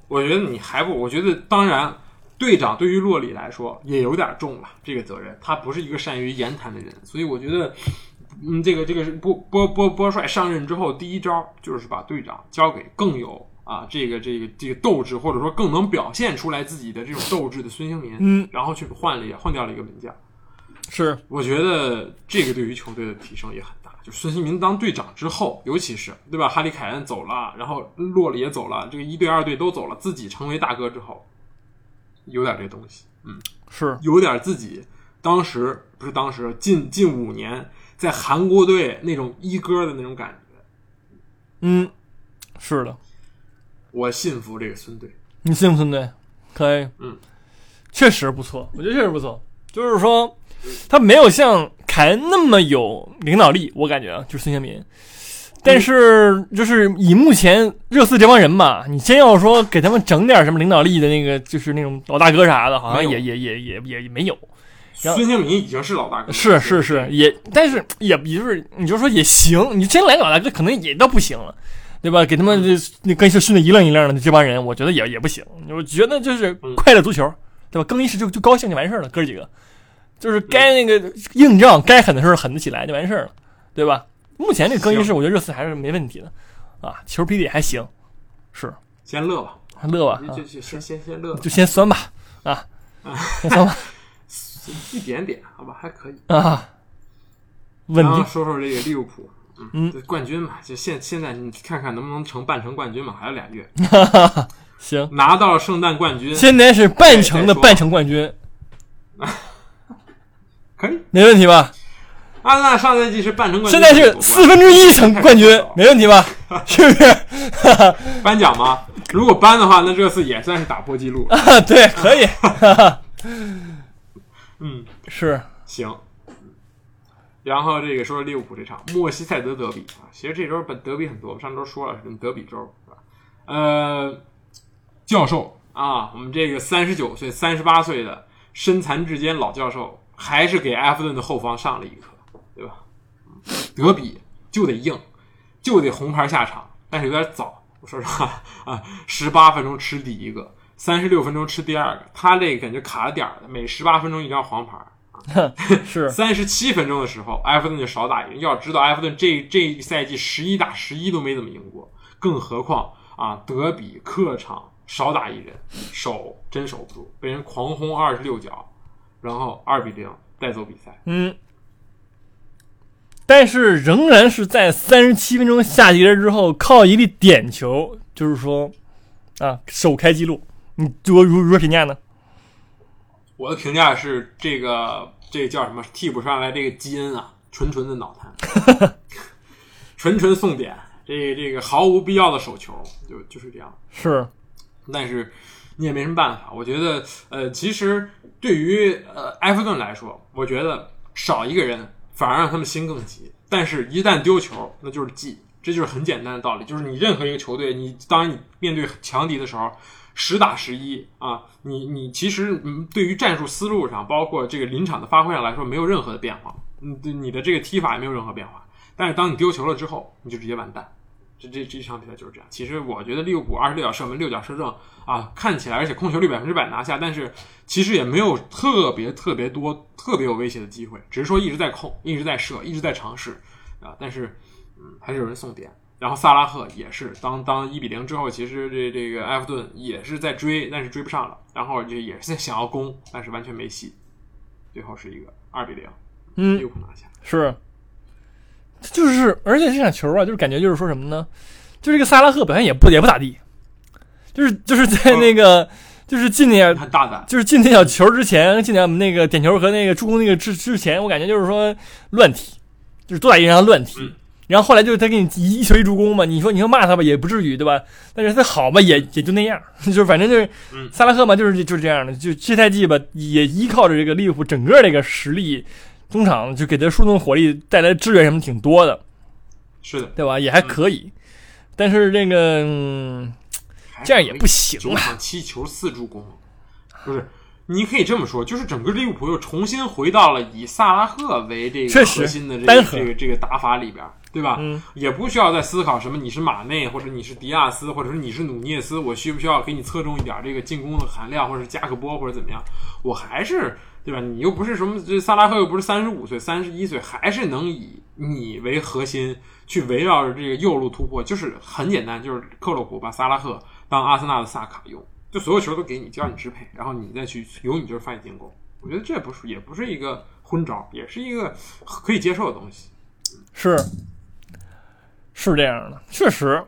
我觉得你还不，我觉得当然，队长对于洛里来说也有点重了这个责任，他不是一个善于言谈的人，所以我觉得，嗯，这个这个波波波波帅上任之后第一招就是把队长交给更有啊这个这个这个斗志，或者说更能表现出来自己的这种斗志的孙兴民，嗯，然后去换了也换掉了一个门将。是我觉得这个对于球队的提升也很大。就孙兴民当队长之后，尤其是对吧？哈里凯恩走了，然后洛里也走了，这个一队二队都走了，自己成为大哥之后，有点这东西，嗯，是，有点自己当时不是当时近近五年在韩国队那种一哥的那种感觉。嗯，是的。我信服这个孙队，你信服孙队？可以，嗯，确实不错，我觉得确实不错。就是说，他没有像凯恩那么有领导力，我感觉啊，就是孙兴民。但是，就是以目前热刺这帮人吧，你真要说给他们整点什么领导力的那个，就是那种老大哥啥的，好像也也也也也也没有。孙兴民已经是老大哥，是是是，也，但是也也就是，你就说也行，你真来个老大哥，可能也倒不行了，对吧？给他们这那更衣室训的一愣一愣的这帮人，我觉得也也不行。我觉得就是快乐足球，对吧？更衣室就就高兴就完事儿了，哥几个，就是该那个硬仗，该狠的时候狠得起来就完事儿了，对吧？目前这个更衣室，我觉得热刺还是没问题的，啊，球踢的也还行，是先乐吧，还乐吧，啊就就先先先乐吧，就先酸吧，啊，先酸吧，一点点，好吧，还可以。啊，稳然后定，说说这个利物浦，嗯冠军嘛，就现现在你看看能不能成半程冠军嘛，还有俩月，行。拿到了圣诞冠军，现在是半程的半程冠军，可以。没问题吧？阿森纳上赛季是半程冠军，现在是四分之一程冠军，没问题吧？是不是？颁奖吗？如果颁的话，那这次也算是打破记录。啊，对，可以，嗯，是行。然后这个说说利物浦这场莫西塞德德比啊，其实这周本德比很多，上周说了是德比周，是吧？呃，教授啊，我们这个三十九岁、三十八岁的身残志坚老教授，还是给埃弗顿的后方上了一课？德比就得硬，就得红牌下场，但是有点早。我说实话啊，十八分钟吃第一个，三十六分钟吃第二个，他这个感觉卡了点儿的，每十八分钟一张黄牌。是，三十七分钟的时候，埃弗顿就少打一人。要知道，埃弗顿这这一赛季十一打十一都没怎么赢过，更何况啊，德比客场少打一人，守真守不住，被人狂轰二十六脚，然后二比零带走比赛。嗯，但是仍然是在三十七分钟下节之后，靠一粒点球，就是说啊，首开纪录。你如何如如何评价呢？我的评价是这个这个叫什么？替补上来这个基恩啊，纯纯的脑残，纯纯送点，这个这个毫无必要的手球，就就是这样。是，但是你也没什么办法。我觉得，呃，其实对于呃埃弗顿来说，我觉得少一个人反而让他们心更急。但是，一旦丢球，那就是记，这就是很简单的道理。就是你任何一个球队，你当你面对强敌的时候，十打十一啊，你你其实，对于战术思路上，包括这个临场的发挥上来说，没有任何的变化。你，对你的这个踢法也没有任何变化。但是当你丢球了之后，你就直接完蛋。这这这场比赛就是这样。其实我觉得利物浦二十六脚射门，六脚射正啊，看起来而且控球率百分之百拿下，但是其实也没有特别特别多特别有威胁的机会，只是说一直在控，一直在射，一直在尝试啊。但是嗯，还是有人送点。然后萨拉赫也是，当当一比零之后，其实这这个埃弗顿也是在追，但是追不上了。然后就也是在想要攻，但是完全没戏。最后是一个二比零，嗯，利物浦拿下。是，就是，而且这场球啊，就是感觉就是说什么呢？就这个萨拉赫表现也不也不咋地，就是就是在那个、就是进那很大胆，就是进那小球之前，进那那个点球和那个助攻那个之之前，我感觉就是说乱踢，就是多打一场乱踢。嗯然后后来就是他给你一一球一助攻嘛，你说你说骂他吧也不至于对吧？但是他好吧也也就那样，就是反正就是嗯萨拉赫嘛就是就是这样的，就这赛季吧也依靠着这个利物浦整个这个实力，中场就给他输送火力带来支援什么挺多的，是的，对吧？也还可以，但是这个、嗯、这样也不行啊。九场七球四助攻，不是？你可以这么说，就是整个利物浦又重新回到了以萨拉赫为这个核心的这个单这个这个打法里边，对吧？嗯，也不需要再思考什么你是马内或者你是迪亚斯或者是你是努涅斯，我需不需要给你侧重一点这个进攻的含量，或者是加个波或者怎么样？我还是对吧？你又不是什么这萨拉赫又不是三十五岁、三十一岁，还是能以你为核心去围绕着这个右路突破，就是很简单，就是克洛普把萨拉赫当阿森纳的萨卡用。就所有球都给你，交你支配，然后你再去有你就是发起进攻。我觉得这不是也不是一个昏招，也是一个可以接受的东西。是是这样的，确实。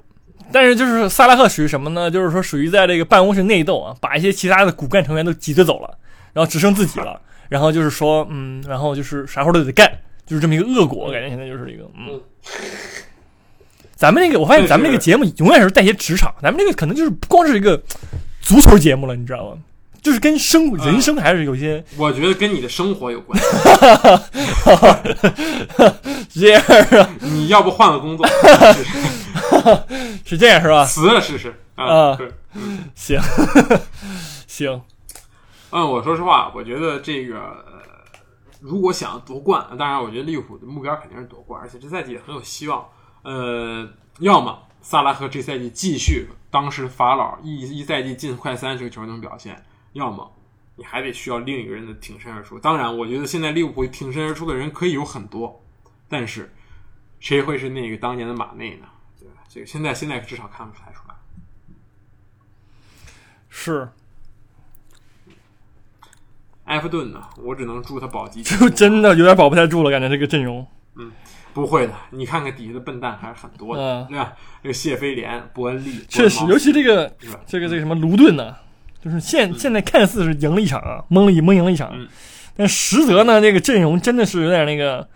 但是就是萨拉赫属于什么呢？就是说属于在这个办公室内斗啊，把一些其他的骨干成员都挤兑走了，然后只剩自己了。然后就是说，嗯，然后就是啥活都得干，就是这么一个恶果。我感觉现在就是一个，嗯。咱们那个，我发现咱们这个节目永远是带些职场，咱们这个可能就是不光是一个足球节目了，你知道吗？就是跟生人生还是有些我觉得跟你的生活有关。是这样啊，你要不换个工作？是这样是吧？辞了试试啊？行行，嗯，我说实话，我觉得这个，如果想要夺冠，当然，我觉得利物浦的目标肯定是夺冠，而且这赛季也很有希望。呃，要么萨拉赫这赛季继续当时法老一一赛季进快三十个球那种表现，要么你还得需要另一个人的挺身而出。当然，我觉得现在利物浦挺身而出的人可以有很多，但是谁会是那个当年的马内呢？对吧？这个现在现在至少看不出来出来。是，埃弗顿呢，我只能祝他保级。就 真的有点保不太住了，感觉这个阵容。嗯不会的，你看看底下的笨蛋还是很多的，嗯对吧？这个谢菲联、伯恩利，确实，尤其这个？这个这个什么卢顿呢，就是现现在看似是赢了一场啊，蒙了一蒙赢了一场，嗯但实则呢，这个阵容真的是有点那个，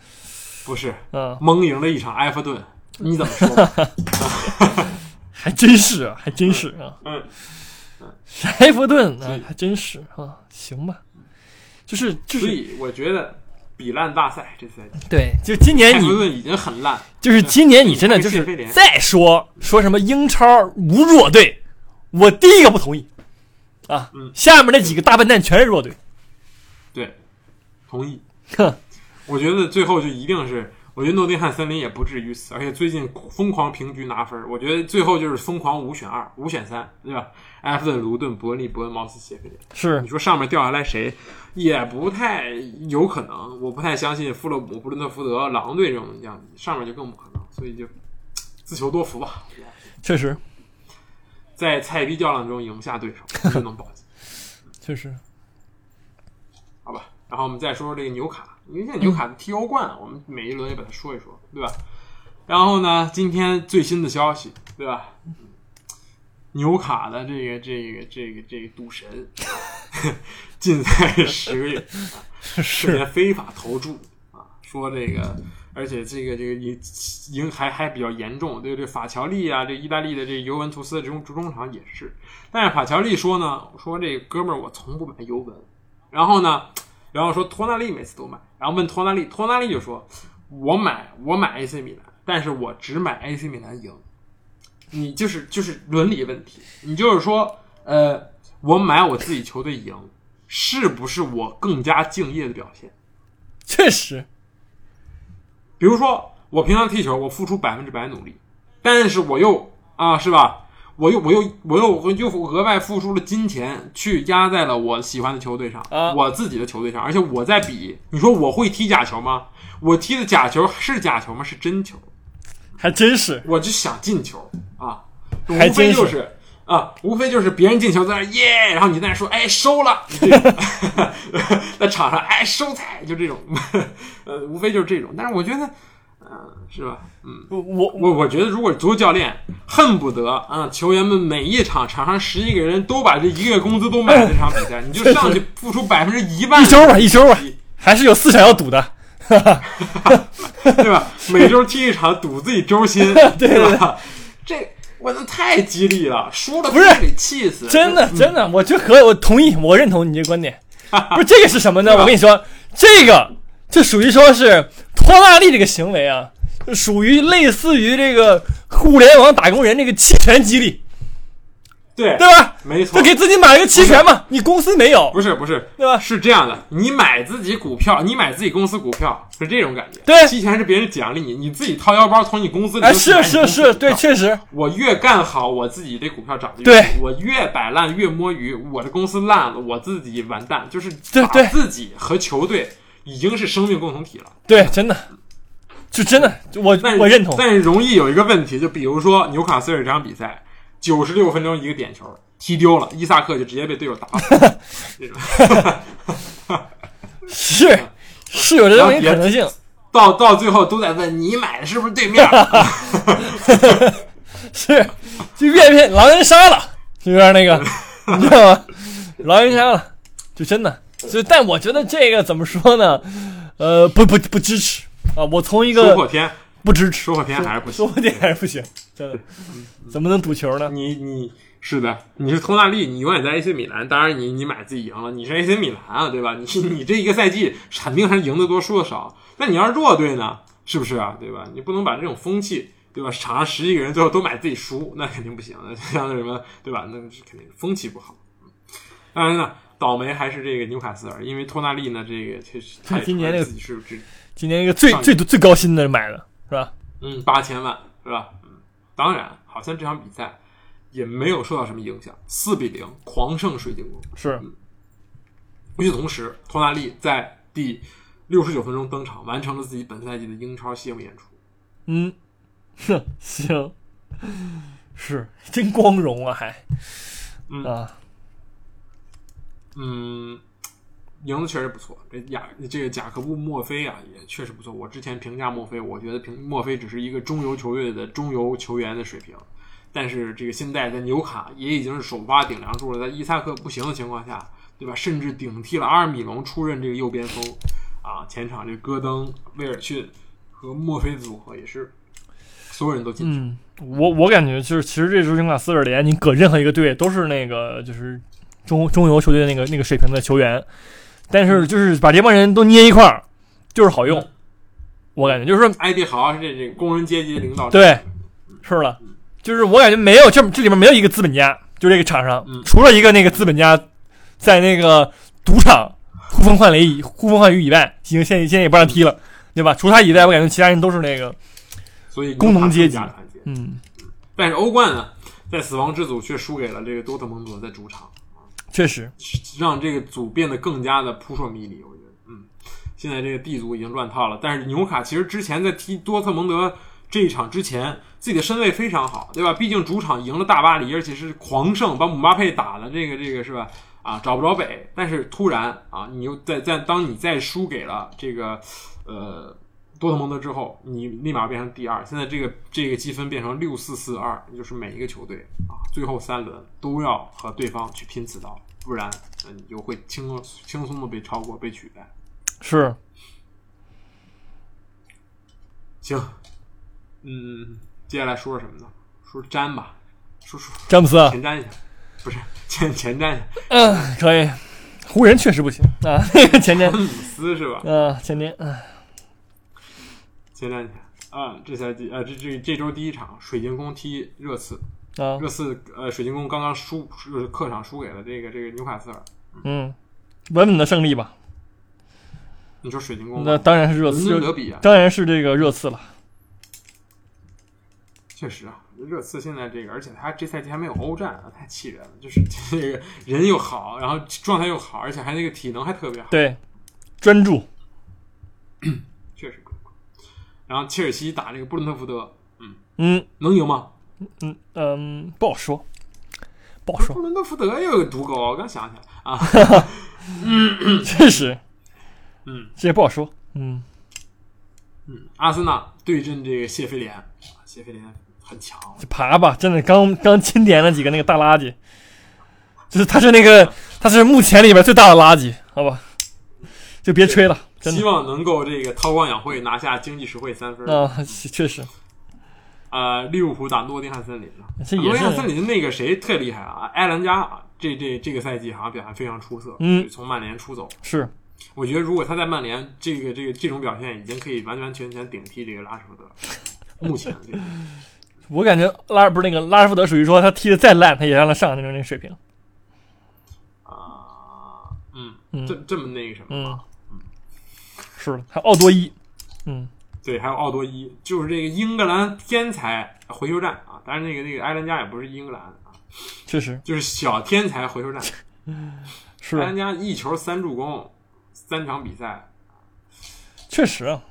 不是嗯，蒙赢了一场埃弗顿，你怎么说吧？还真是啊，还真是啊，嗯，埃弗顿啊，还真是啊，行吧，就是就是所以我觉得比烂大赛这赛季，对，就今年你已经很烂，就是今年你真的就是再说说什么英超无弱队，我第一个不同意啊嗯，下面那几个大笨蛋全是弱队，对，同意。哼，我觉得最后就一定是，我觉得诺丁汉森林也不至于死，而且最近疯狂平局拿分，我觉得最后就是疯狂五选二、五选三，对吧？埃弗顿、卢顿、伯恩利、伯恩茅斯、谢菲联。是你说上面掉下来谁，也不太有可能。我不太相信富勒姆、布伦特福德、狼队这种样子，上面就更不可能。所以就自求多福吧。确实在菜逼较量中赢不下对手，就能保级，确实，好吧？然后我们再说说这个纽卡，因为现在纽卡踢欧冠，我们每一轮也把它说一说，对吧？然后呢，今天最新的消息，对吧？纽卡的这个这个这个这个赌神 禁赛十个月，涉是嫌非法投注啊，说这个，而且这个这个影影还还比较严重，对这法乔利啊，这意大利的这尤文图斯的这种主中场也是，但是法乔利说呢，说这哥们儿我从不买尤文，然后呢，然后说托纳利每次都买，然后问托纳利，托纳利就说，我买我买 AC 米兰，但是我只买 AC 米兰赢，你就是就是伦理问题，你就是说，呃，我买我自己球队赢，是不是我更加敬业的表现？确实，比如说，我平常踢球，我付出百分之百努力，但是我又啊，是吧？我又我又我又我又额外付出了金钱去压在了我喜欢的球队上，啊我自己的球队上，而且我在比，你说我会踢假球吗？我踢的假球是假球吗？是真球，还真是，我就想进球啊，无非就是是啊，无非就是别人进球在那耶，然后你在那说哎收了，这 种在场上哎收菜，就这种，呃，无非就是这种。但是我觉得，嗯、是吧？嗯，我我我我觉得如果足球教练恨不得啊，球员们每一场场上十一个人都把这一个月工资都买了这场比赛，你就上去付出百分之一万一周吧，一周吧，还是有四场要赌的，对吧？每周踢一场，赌自己周薪，对吧？这我那太激励了，输了不是给气死，真的真的，我就和我同意，我认同你这个观点。不是这个是什么呢？我跟你说，这个就属于说是托纳利这个行为啊，就属于类似于这个互联网打工人这个期权激励，对对吧？没错。就，给自己买一个期权嘛，你公司没有，不是不是，对吧？是这样的，你买自己股票，你买自己公司股票是这种感觉，对。期权是别人奖励你，你自己掏腰包从你公司里哎，是是是，对，确实，我越干好，我自己这股票涨得越多我越摆烂越摸鱼，我的公司烂了，我自己完蛋，就是把自己和球队已经是生命共同体了。对，真的，就真的，我我认同，但是容易有一个问题，就比如说纽卡斯尔这场比赛，九十六分钟一个点球踢丢了，伊萨克就直接被队友打了，是是有这种可能性，到到最后都在问你买的是不是对面？是就越变狼人杀了，就有点那个，你知道吗？狼人杀了，就真的，就但我觉得这个怎么说呢？呃，不不不支持啊！我从一个说破天，不支持，说破天还是不行。说破天还是不行，真的，怎么能赌球呢？你你是的，你是托纳利，你永远在 AC 米兰。当然你，你买自己赢了，你是 AC 米兰啊，对吧？你 你这一个赛季肯定还是赢得多输的少。那你要是弱队呢，是不是啊？对吧？你不能把这种风气，对吧？场上十几个人最后都买自己输，那肯定不行。那像那什么，对吧？那是肯定风气不好。当然呢，倒霉还是这个纽卡斯尔，因为托纳利呢，这个确实他今年这个自己是只今年一个最最最高薪的买的是吧？嗯八千万是吧？嗯，当然，好像这场比赛也没有受到什么影响，四比零狂胜水晶宫。是与此同时，托纳利在第六十九分钟登场，完成了自己本赛季的英超谢幕演出。嗯，哼，行，是真光荣啊，还嗯啊，嗯，赢的确实不错。这雅这个贾克布墨菲啊，也确实不错。我之前评价墨菲，我觉得评墨菲只是一个中游球队的中游球员的水平，但是这个现在在纽卡也已经是首发顶梁柱了。在伊萨克不行的情况下，对吧？甚至顶替了阿尔米隆出任这个右边锋啊。前场这戈登、威尔逊和墨菲组合也是所有人都进去。我我感觉就是，其实这周纽卡斯尔联，你搁任何一个队都是那个就是中中游球队那个那个水平的球员，但是就是把这帮人都捏一块儿，就是好用。我感觉就是说，埃迪豪是这这工人阶级的领导者，对是了，就是我感觉没有这这里面没有一个资本家，就这个场上，嗯除了一个那个资本家在那个赌场呼风唤雷以呼风唤雨以外，行，现在现在也不让踢了，对吧？除他以外，我感觉其他人都是那个，所以工农阶级。嗯，但是欧冠呢，在死亡之组却输给了这个多特蒙德在主场，确实，让这个组变得更加的扑朔迷离。我觉得，嗯，现在这个 D 组已经乱套了。但是纽卡其实之前在踢多特蒙德这一场之前，自己的身位非常好，对吧？毕竟主场赢了大巴黎，而且是狂胜，把姆巴佩打的这个这个是吧？啊，找不着北，但是突然啊，你又在在当你再输给了这个呃多特蒙德之后，你立马变成第二。现在这个这个积分变成六四四二，也就是每一个球队啊，最后三轮都要和对方去拼刺刀，不然那你就会轻轻松的被超过、被取代。是行，嗯，接下来说说什么呢？说詹吧，说说詹姆斯啊，前瞻一下，不是前前瞻一下，嗯，可以。湖人确实不行啊，那 个前天詹姆斯是吧？啊，前天啊，前瞻一下啊，这赛季啊这这这周第一场，水晶宫踢热刺，啊，热刺呃水晶宫刚刚输是客场输给了这个这个纽卡斯尔，嗯，稳稳的胜利吧。你说水晶宫那当然是热刺，德比啊，当然是这个热刺了。确实啊，热刺现在这个，而且他这赛季还没有欧战啊，太气人了。就是 这个人又好，然后状态又好，而且还那个体能还特别好，对，专注。然后切尔西打这个布伦特福德，嗯嗯。能赢吗？嗯嗯，不好说，不好说布，伦特福德又有个独狗，我刚想起来啊，嗯 确实，嗯。这也不好说。嗯，嗯，阿森纳对阵这个谢菲联，啊谢菲联很强，就爬吧，真的刚刚清点了几个那个大垃圾，就是他是那个他是目前里边最大的垃圾，好吧，就别吹了，希望能够这个韬光养晦，拿下经济实惠三分。啊，确实，呃，利物浦打诺丁汉森林了，诺丁汉森是，林那个谁特厉害啊？埃兰加啊这这这个赛季好像表现非常出色，嗯从曼联出走。是我觉得如果他在曼联这个这个这种表现，已经可以完完全全顶替这个拉什福德。目前这个我感觉拉尔不是那个拉什福德，属于说他踢的再烂，他也让他上那种那个水平。啊，嗯，嗯这这么那个什么是的，还有奥多伊，嗯，对，还有奥多伊，就是这个英格兰天才回球战啊。当然，那个那个埃兰加也不是英格兰啊，确实 就是小天才回球战。是埃兰加一球三助攻，三场比赛，确实啊。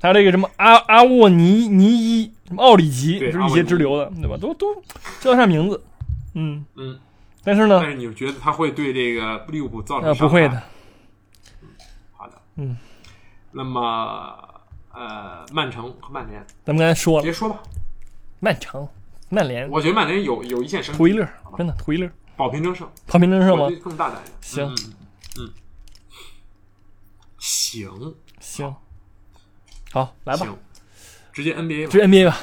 还有这个什么阿阿沃尼尼伊，什么奥里吉，对就是一些支流的，对吧？都都叫得上名字，嗯嗯，但是呢但，是你觉得他会对这个利物浦造成呃，伤害？不会的，嗯。那么呃，曼城和曼联，咱们刚才说了，直接说吧。曼城、曼联。我觉得曼联有有一线生机，图一乐，真的图一乐，保平争胜，保平争胜吗？更大胆一点。行。嗯嗯，嗯。行，行，好，来吧，直接 NBA 吧。直接 NBA 吧，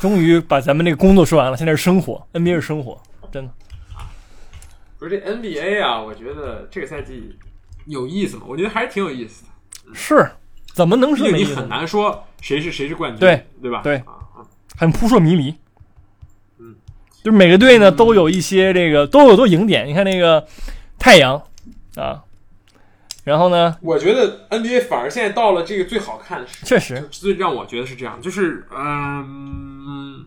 终于把咱们这个工作说完了，现在是生活，NBA 是生活，真的，不是这 NBA 啊，我觉得这个赛季有意思吗？我觉得还是挺有意思的，是怎么能是没意思很难说谁是谁是冠军，对对吧？对。很扑朔迷离。嗯，就是每个队呢都有一些这个都有都赢点。你看那个太阳啊，然后呢，我觉得 NBA 反而现在到了这个最好看的时确实。最让我觉得是这样，就是嗯，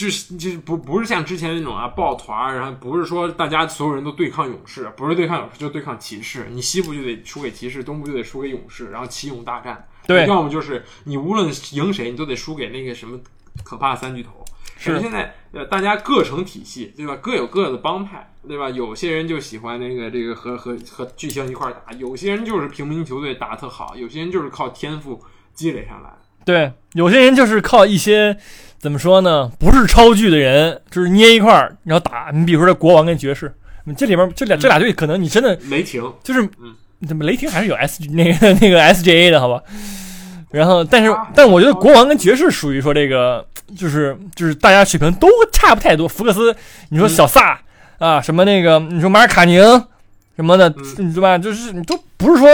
就是就是不不是像之前那种啊抱团儿，然后不是说大家所有人都对抗勇士，不是对抗勇士就对抗骑士，你西部就得输给骑士，东部就得输给勇士，然后骑勇大战。对要么就是你无论赢谁，你都得输给那个什么可怕的三巨头。是现在呃，大家各成体系，对吧？各有各的帮派，对吧？有些人就喜欢那个这个和和和巨星一块儿打，有些人就是平民球队打得特好，有些人就是靠天赋积累上来。对，有些人就是靠一些怎么说呢，不是超巨的人，就是捏一块儿然后打。你比如说这国王跟爵士，你这里面这俩这俩队可能你真的雷霆，就是嗯，怎么雷霆还是有 S 那个那个 SJA 的好吧？然后，但是啊，但我觉得国王跟爵士属于说这个，就是就是大家水平都差不太多。福克斯，你说小萨、啊，什么那个，你说马尔卡宁什么的，嗯你对吧？就是你都不是说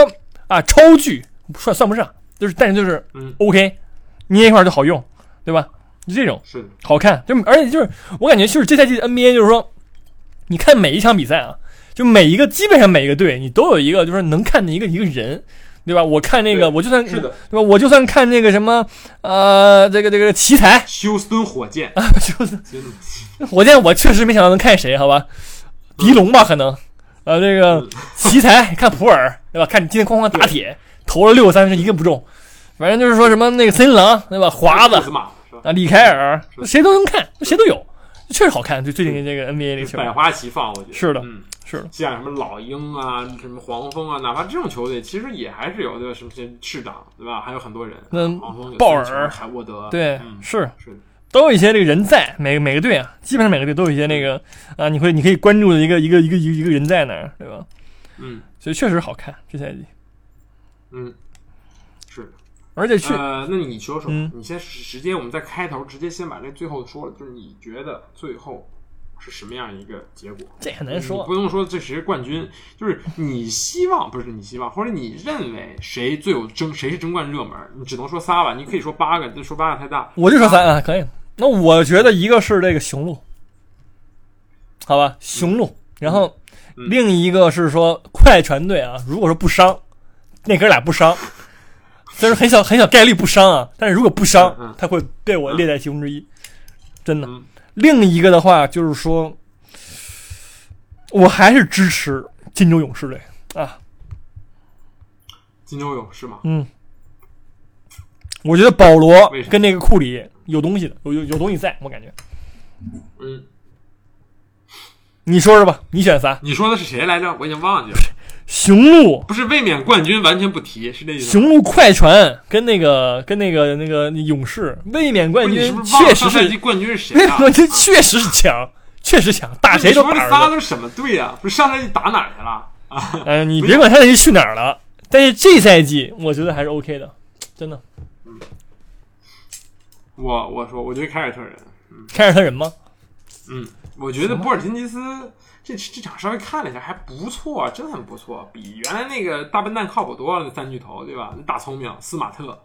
啊超巨，算算不上，就是但是就是嗯，OK，捏一块儿就好用，对吧？就这种是的，好看，就而且就是我感觉就是这赛季的 NBA 就是说，你看每一场比赛啊，就每一个基本上每一个队你都有一个就是能看的一个一个人，对吧？我看那个我就算是的。对吧？我就算看那个什么呃这个这个奇才，休斯顿火箭，就是 真的 火箭，我确实没想到能看谁，好吧？狄龙吧，可能呃这个嗯奇才看普尔，对吧？看你今天哐哐打铁，投了六个三分一个不中，反正就是说什么那个森林狼，对吧？华子？啊，李凯尔，谁都能看，谁都有。确实好看。就最近这个 NBA 这个球百花齐放，我觉得是的嗯，是的，像什么老鹰啊，什么黄蜂啊，哪怕这种球队，其实也还是有的什么些市长，对吧？还有很多人，那黄蜂鲍尔海沃德，对，嗯，是是的，都有一些这个人在，每个每个队啊，基本上每个队都有一些那个啊，你会你可以关注的一个一个一个一个一个人在那儿，对吧？嗯所以确实好看这赛季，嗯。而且去、呃，那你说说，嗯。你先直直接我们在开头直接先把这最后说了，就是你觉得最后是什么样一个结果？这很难说。不用说这谁是冠军，就是你希望不是你希望，或者你认为谁最有争，谁是争冠热门，你只能说仨吧，你可以说八个，这说八个太大。我就说三啊，可以。那我觉得一个是这个雄鹿，好吧，雄鹿，然后嗯。另一个是说快船队啊，如果说不伤，那哥俩不伤，虽然很小很小概率不伤啊，但是如果不伤他会被我列在其中之一，真的嗯。另一个的话就是说，我还是支持金州勇士队啊，金州勇士嘛，嗯，我觉得保罗跟那个库里有东西的，有有有东西在，我感觉。嗯，你说说吧，你选仨？你说的是谁来着？我已经忘记了，雄鹿、不是卫冕冠军完全不提，是这意思吗？雄鹿、快船跟那个跟那个那个勇士卫冕冠军确实是上赛季冠军是谁卫冕啊？冠军确实是强，确实强，打谁都打着的。仨都是什么队啊？不是上赛季打哪儿去了啊？呃，你别管他赛季去哪儿了，但是这赛季我觉得还是 OK 的，真的。嗯我我说，我觉得凯尔特人，凯尔特人吗？嗯，我觉得波尔津吉斯这这场稍微看了一下还不错，真的很不错，比原来那个大笨蛋靠谱多了。那三巨头对吧？那大聪明斯马特，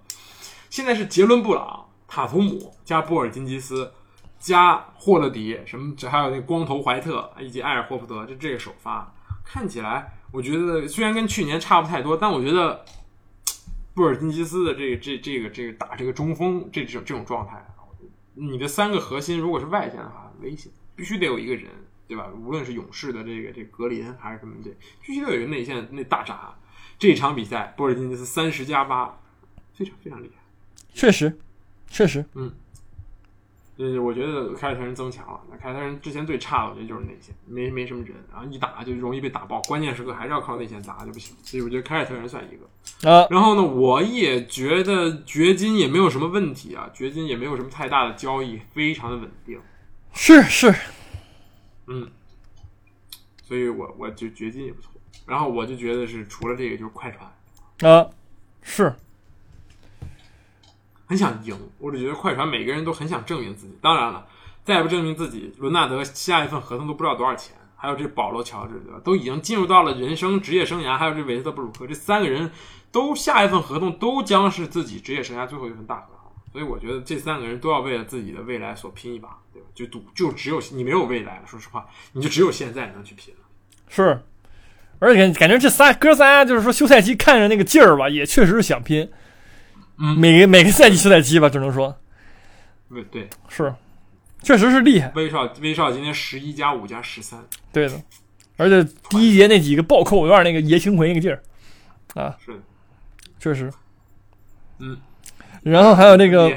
现在是杰伦布朗、塔图姆加波尔津吉斯加霍勒迪，什么这还有那光头怀特以及埃尔霍福德，这这个首发看起来，我觉得虽然跟去年差不太多，但我觉得波尔津吉斯的这个这这个这个打这个中锋这种这种状态，你的三个核心如果是外线的话，危险，必须得有一个人，对吧？无论是勇士的这个这个格林还是什么这，必须得有一个内线那大闸。这场比赛，波尔津吉斯三十加八，非常非常厉害。确实，确实，呃，我觉得凯尔特人增强了。那凯尔特人之前最差的，我觉得就是内线，没没什么人，然后一打就容易被打爆，关键时刻还是要靠内线砸就不行。所以我觉得凯尔特人算一个。啊，然后呢，我也觉得掘金也没有什么问题啊，掘金也没有什么太大的交易，非常的稳定。是是，嗯，所以我我就掘金也不错。然后我就觉得是除了这个就是快船，啊，是，很想赢。我只觉得快船每个人都很想证明自己。当然了，再不证明自己，伦纳德下一份合同都不知道多少钱，还有这保罗乔治，对吧？都已经进入到了人生职业生涯，还有这韦斯特布鲁克这三个人都下一份合同都将是自己职业生涯最后一份大合同。所以我觉得这三个人都要为了自己的未来所拼一把，对吧？就赌，就只有你没有未来了，说实话，你就只有现在能去拼了。是，而且感觉这仨哥仨就是说休赛期看着那个劲儿吧，也确实是想拼。嗯每个每个赛季休赛期吧，只能说对对，是，确实是厉害，威少威少今天十一加五加十三，对的。而且第一节那几个暴扣有点那个爷青回那个劲儿，啊，是，确实。嗯。然后还有这个。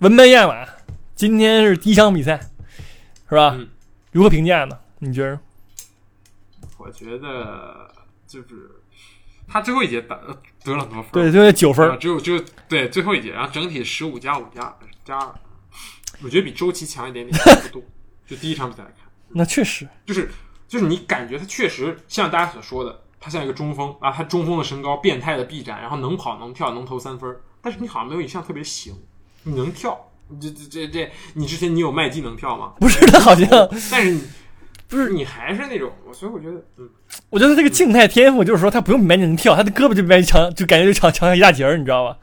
文班亚马，今天是第一场比赛，是吧？嗯如何评价呢？你觉得？我觉得就是他最后一节打得了很多分，对，就是九分啊，只有只有对最后一节，然后整体十五加五加加二，我觉得比周琦强一点点，不多。就第一场比赛来看，那确实，就是就是你感觉他确实像大家所说的，他像一个中锋啊，他中锋的身高，变态的臂展，然后能跑能跳能投三分，但是你好像没有一项特别行，你能跳。这这这这，你之前你有麦基能跳吗？不是他好像，但是你 不是你还是那种，所以我觉得，嗯，我觉得这个静态天赋就是说他不用比麦基能跳，他的胳膊就比麦基长，就感觉就长长一大截儿，你知道吧？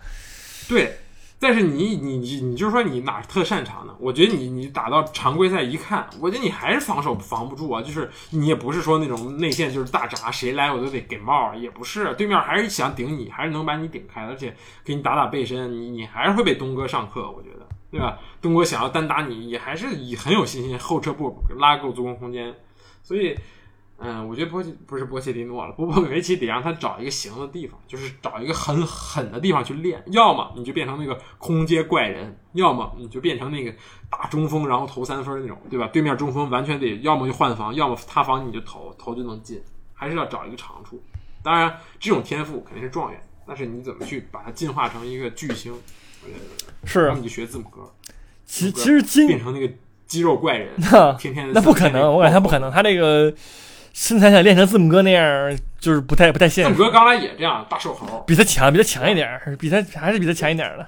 对，但是你你你你就是说你哪特擅长呢？我觉得你你打到常规赛一看，我觉得你还是防守防不住啊。就是你也不是说那种内线就是大闸，谁来我都得给帽，也不是，对面还是想顶你，还是能把你顶开，而且给你打打背身，你你还是会被东哥上课，我觉得，对吧？东哥想要单打你，也还是以很有信心，后撤步拉够足够空间，所以。嗯，我觉得波切不是波切蒂诺了，波波维奇得让他找一个行的地方，就是找一个很狠的地方去练。要么你就变成那个空接怪人，要么你就变成那个打中锋，然后投三分那种，对吧？对面中锋完全得要么就换防，要么他防你就投，投就能进，还是要找一个长处。当然，这种天赋肯定是状元，但是你怎么去把它进化成一个巨星？是然后，你就学字母哥，其其实今变成那个肌肉怪人，那天天那不可能，我感觉他不可能，他这个身材想练成字母哥那样，就是不太不太现实。字母哥刚来也这样，大瘦猴。比他强，比他强一点，比他还是比他强一点儿的。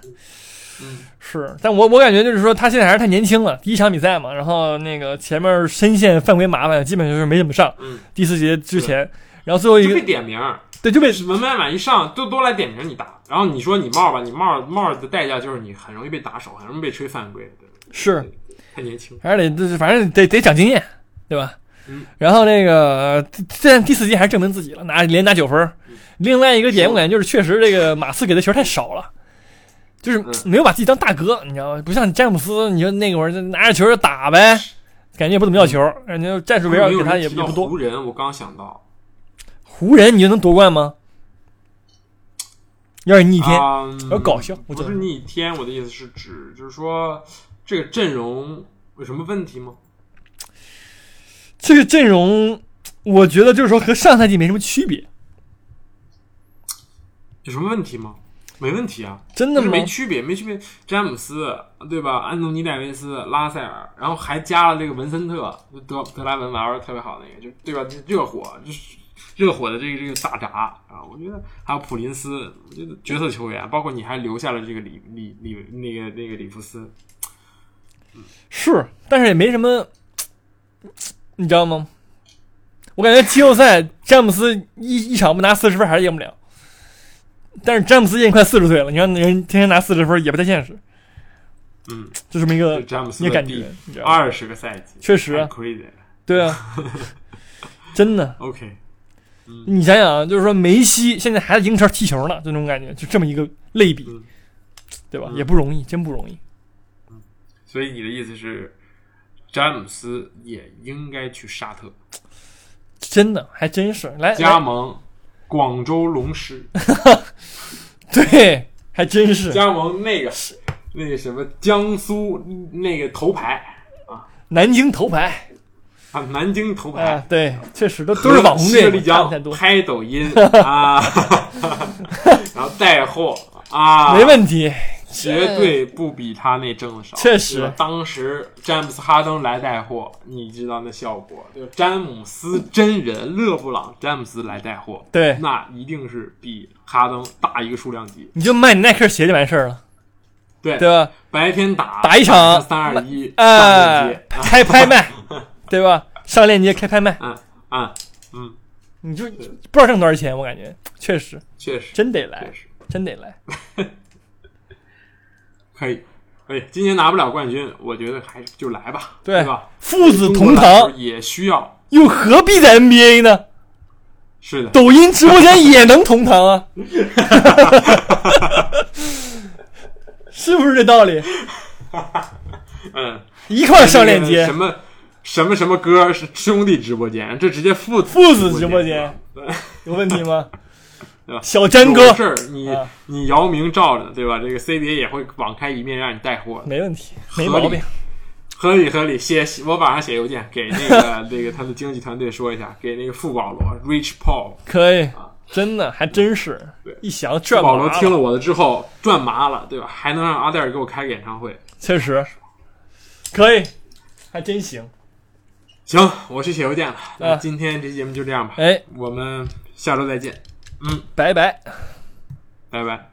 嗯，是，但我我感觉就是说，他现在还是太年轻了。第一场比赛嘛，然后那个前面深陷犯规麻烦，基本就是没怎么上。嗯，第四节之前，然后最后一就被点名，对就被文班满一上都都来点名你打，然后你说你帽吧，你帽帽的代价就是你很容易被打手，很容易被吹犯规，对是太年轻。还是得就是反正得得长经验，对吧？嗯。然后那个这第四节还是证明自己了，拿连拿九分另外一个点，我感觉就是确实这个马刺给的球太少了，就是嗯。没有把自己当大哥，你知道吗？不像詹姆斯，你说那会儿就拿着球就打呗，感觉也不怎么要球，感觉战术围绕给他也不多。湖人，我刚想到，湖人你就能夺冠吗？要是逆天，啊，要搞笑，我不是觉得逆天，我的意思是指就是说这个阵容有什么问题吗？这个阵容，我觉得就是说和上赛季没什么区别，有什么问题吗？没问题啊，真的吗没？区别，没区别。詹姆斯对吧？安东尼戴维斯、拉塞尔，然后还加了这个文森特，德德拉文玩的特别好那个，就对吧？热火就是热火的这个这个大闸啊，我觉得还有普林斯，我觉得角色球员，包括你还留下了这个里里里那个那个里弗斯，是，但是也没什么，你知道吗？我感觉季后赛詹姆斯一一场不拿四十分还是赢不了。但是詹姆斯已经快四十岁了，你看人天天拿四十分也不太现实，嗯，就这么一个就詹姆斯的？二十个赛季，确实。对啊，真的，OK，你想想啊，就是说梅西现在还在英超踢球呢，就那种感觉，就这么一个类比嗯，对吧？嗯也不容易，真不容易。所以你的意思是，詹姆斯也应该去沙特。真的，还真是。来来，加盟广州龙狮，对，还真是。加盟那个那个什么江苏那个头牌啊。南京头牌啊，南京头牌。啊，对，确实都都是网红队伍，和西丽江拍抖音 啊，然后带货啊，没问题，绝对不比他那挣的少。确实当时詹姆斯哈登来带货，你知道那效果，就？詹姆斯真人勒布朗詹姆斯来带货，对，那一定是比哈登大一个数量级。你就卖你耐克鞋就完事儿了，对对吧？白天打打一场三二一上哎，开拍卖，对吧？上链接开拍卖，啊啊，嗯，你就不知道挣多少钱，我感觉确实确实真得来真得来。可以。可以，今年拿不了冠军，我觉得还是就来吧，对吧？父子同堂，也需要，又何必在 NBA 呢？是的，抖音直播间也能同堂啊，是不是这道理？嗯，一块上链接什，么什么什么歌是兄弟直播间，这直接父父子直播间有问题吗对吧？小詹哥有事儿你啊你姚明罩着，对吧？这个 CBA 也会网开一面让你带货，没问题，没毛病。合理合理。写我晚上写邮件给那个 那个他的经纪团队说一下，给那个富保罗 Rich Paul，可以啊，真的还真是对，一想傅转麻保罗听了了，我的之后赚麻了，对吧？还能让阿黛尔给我开个演唱会。确实可以，还真行。行，我去写邮件了。那啊今天这期节目就这样吧，哎，我们下周再见，拜拜。拜拜。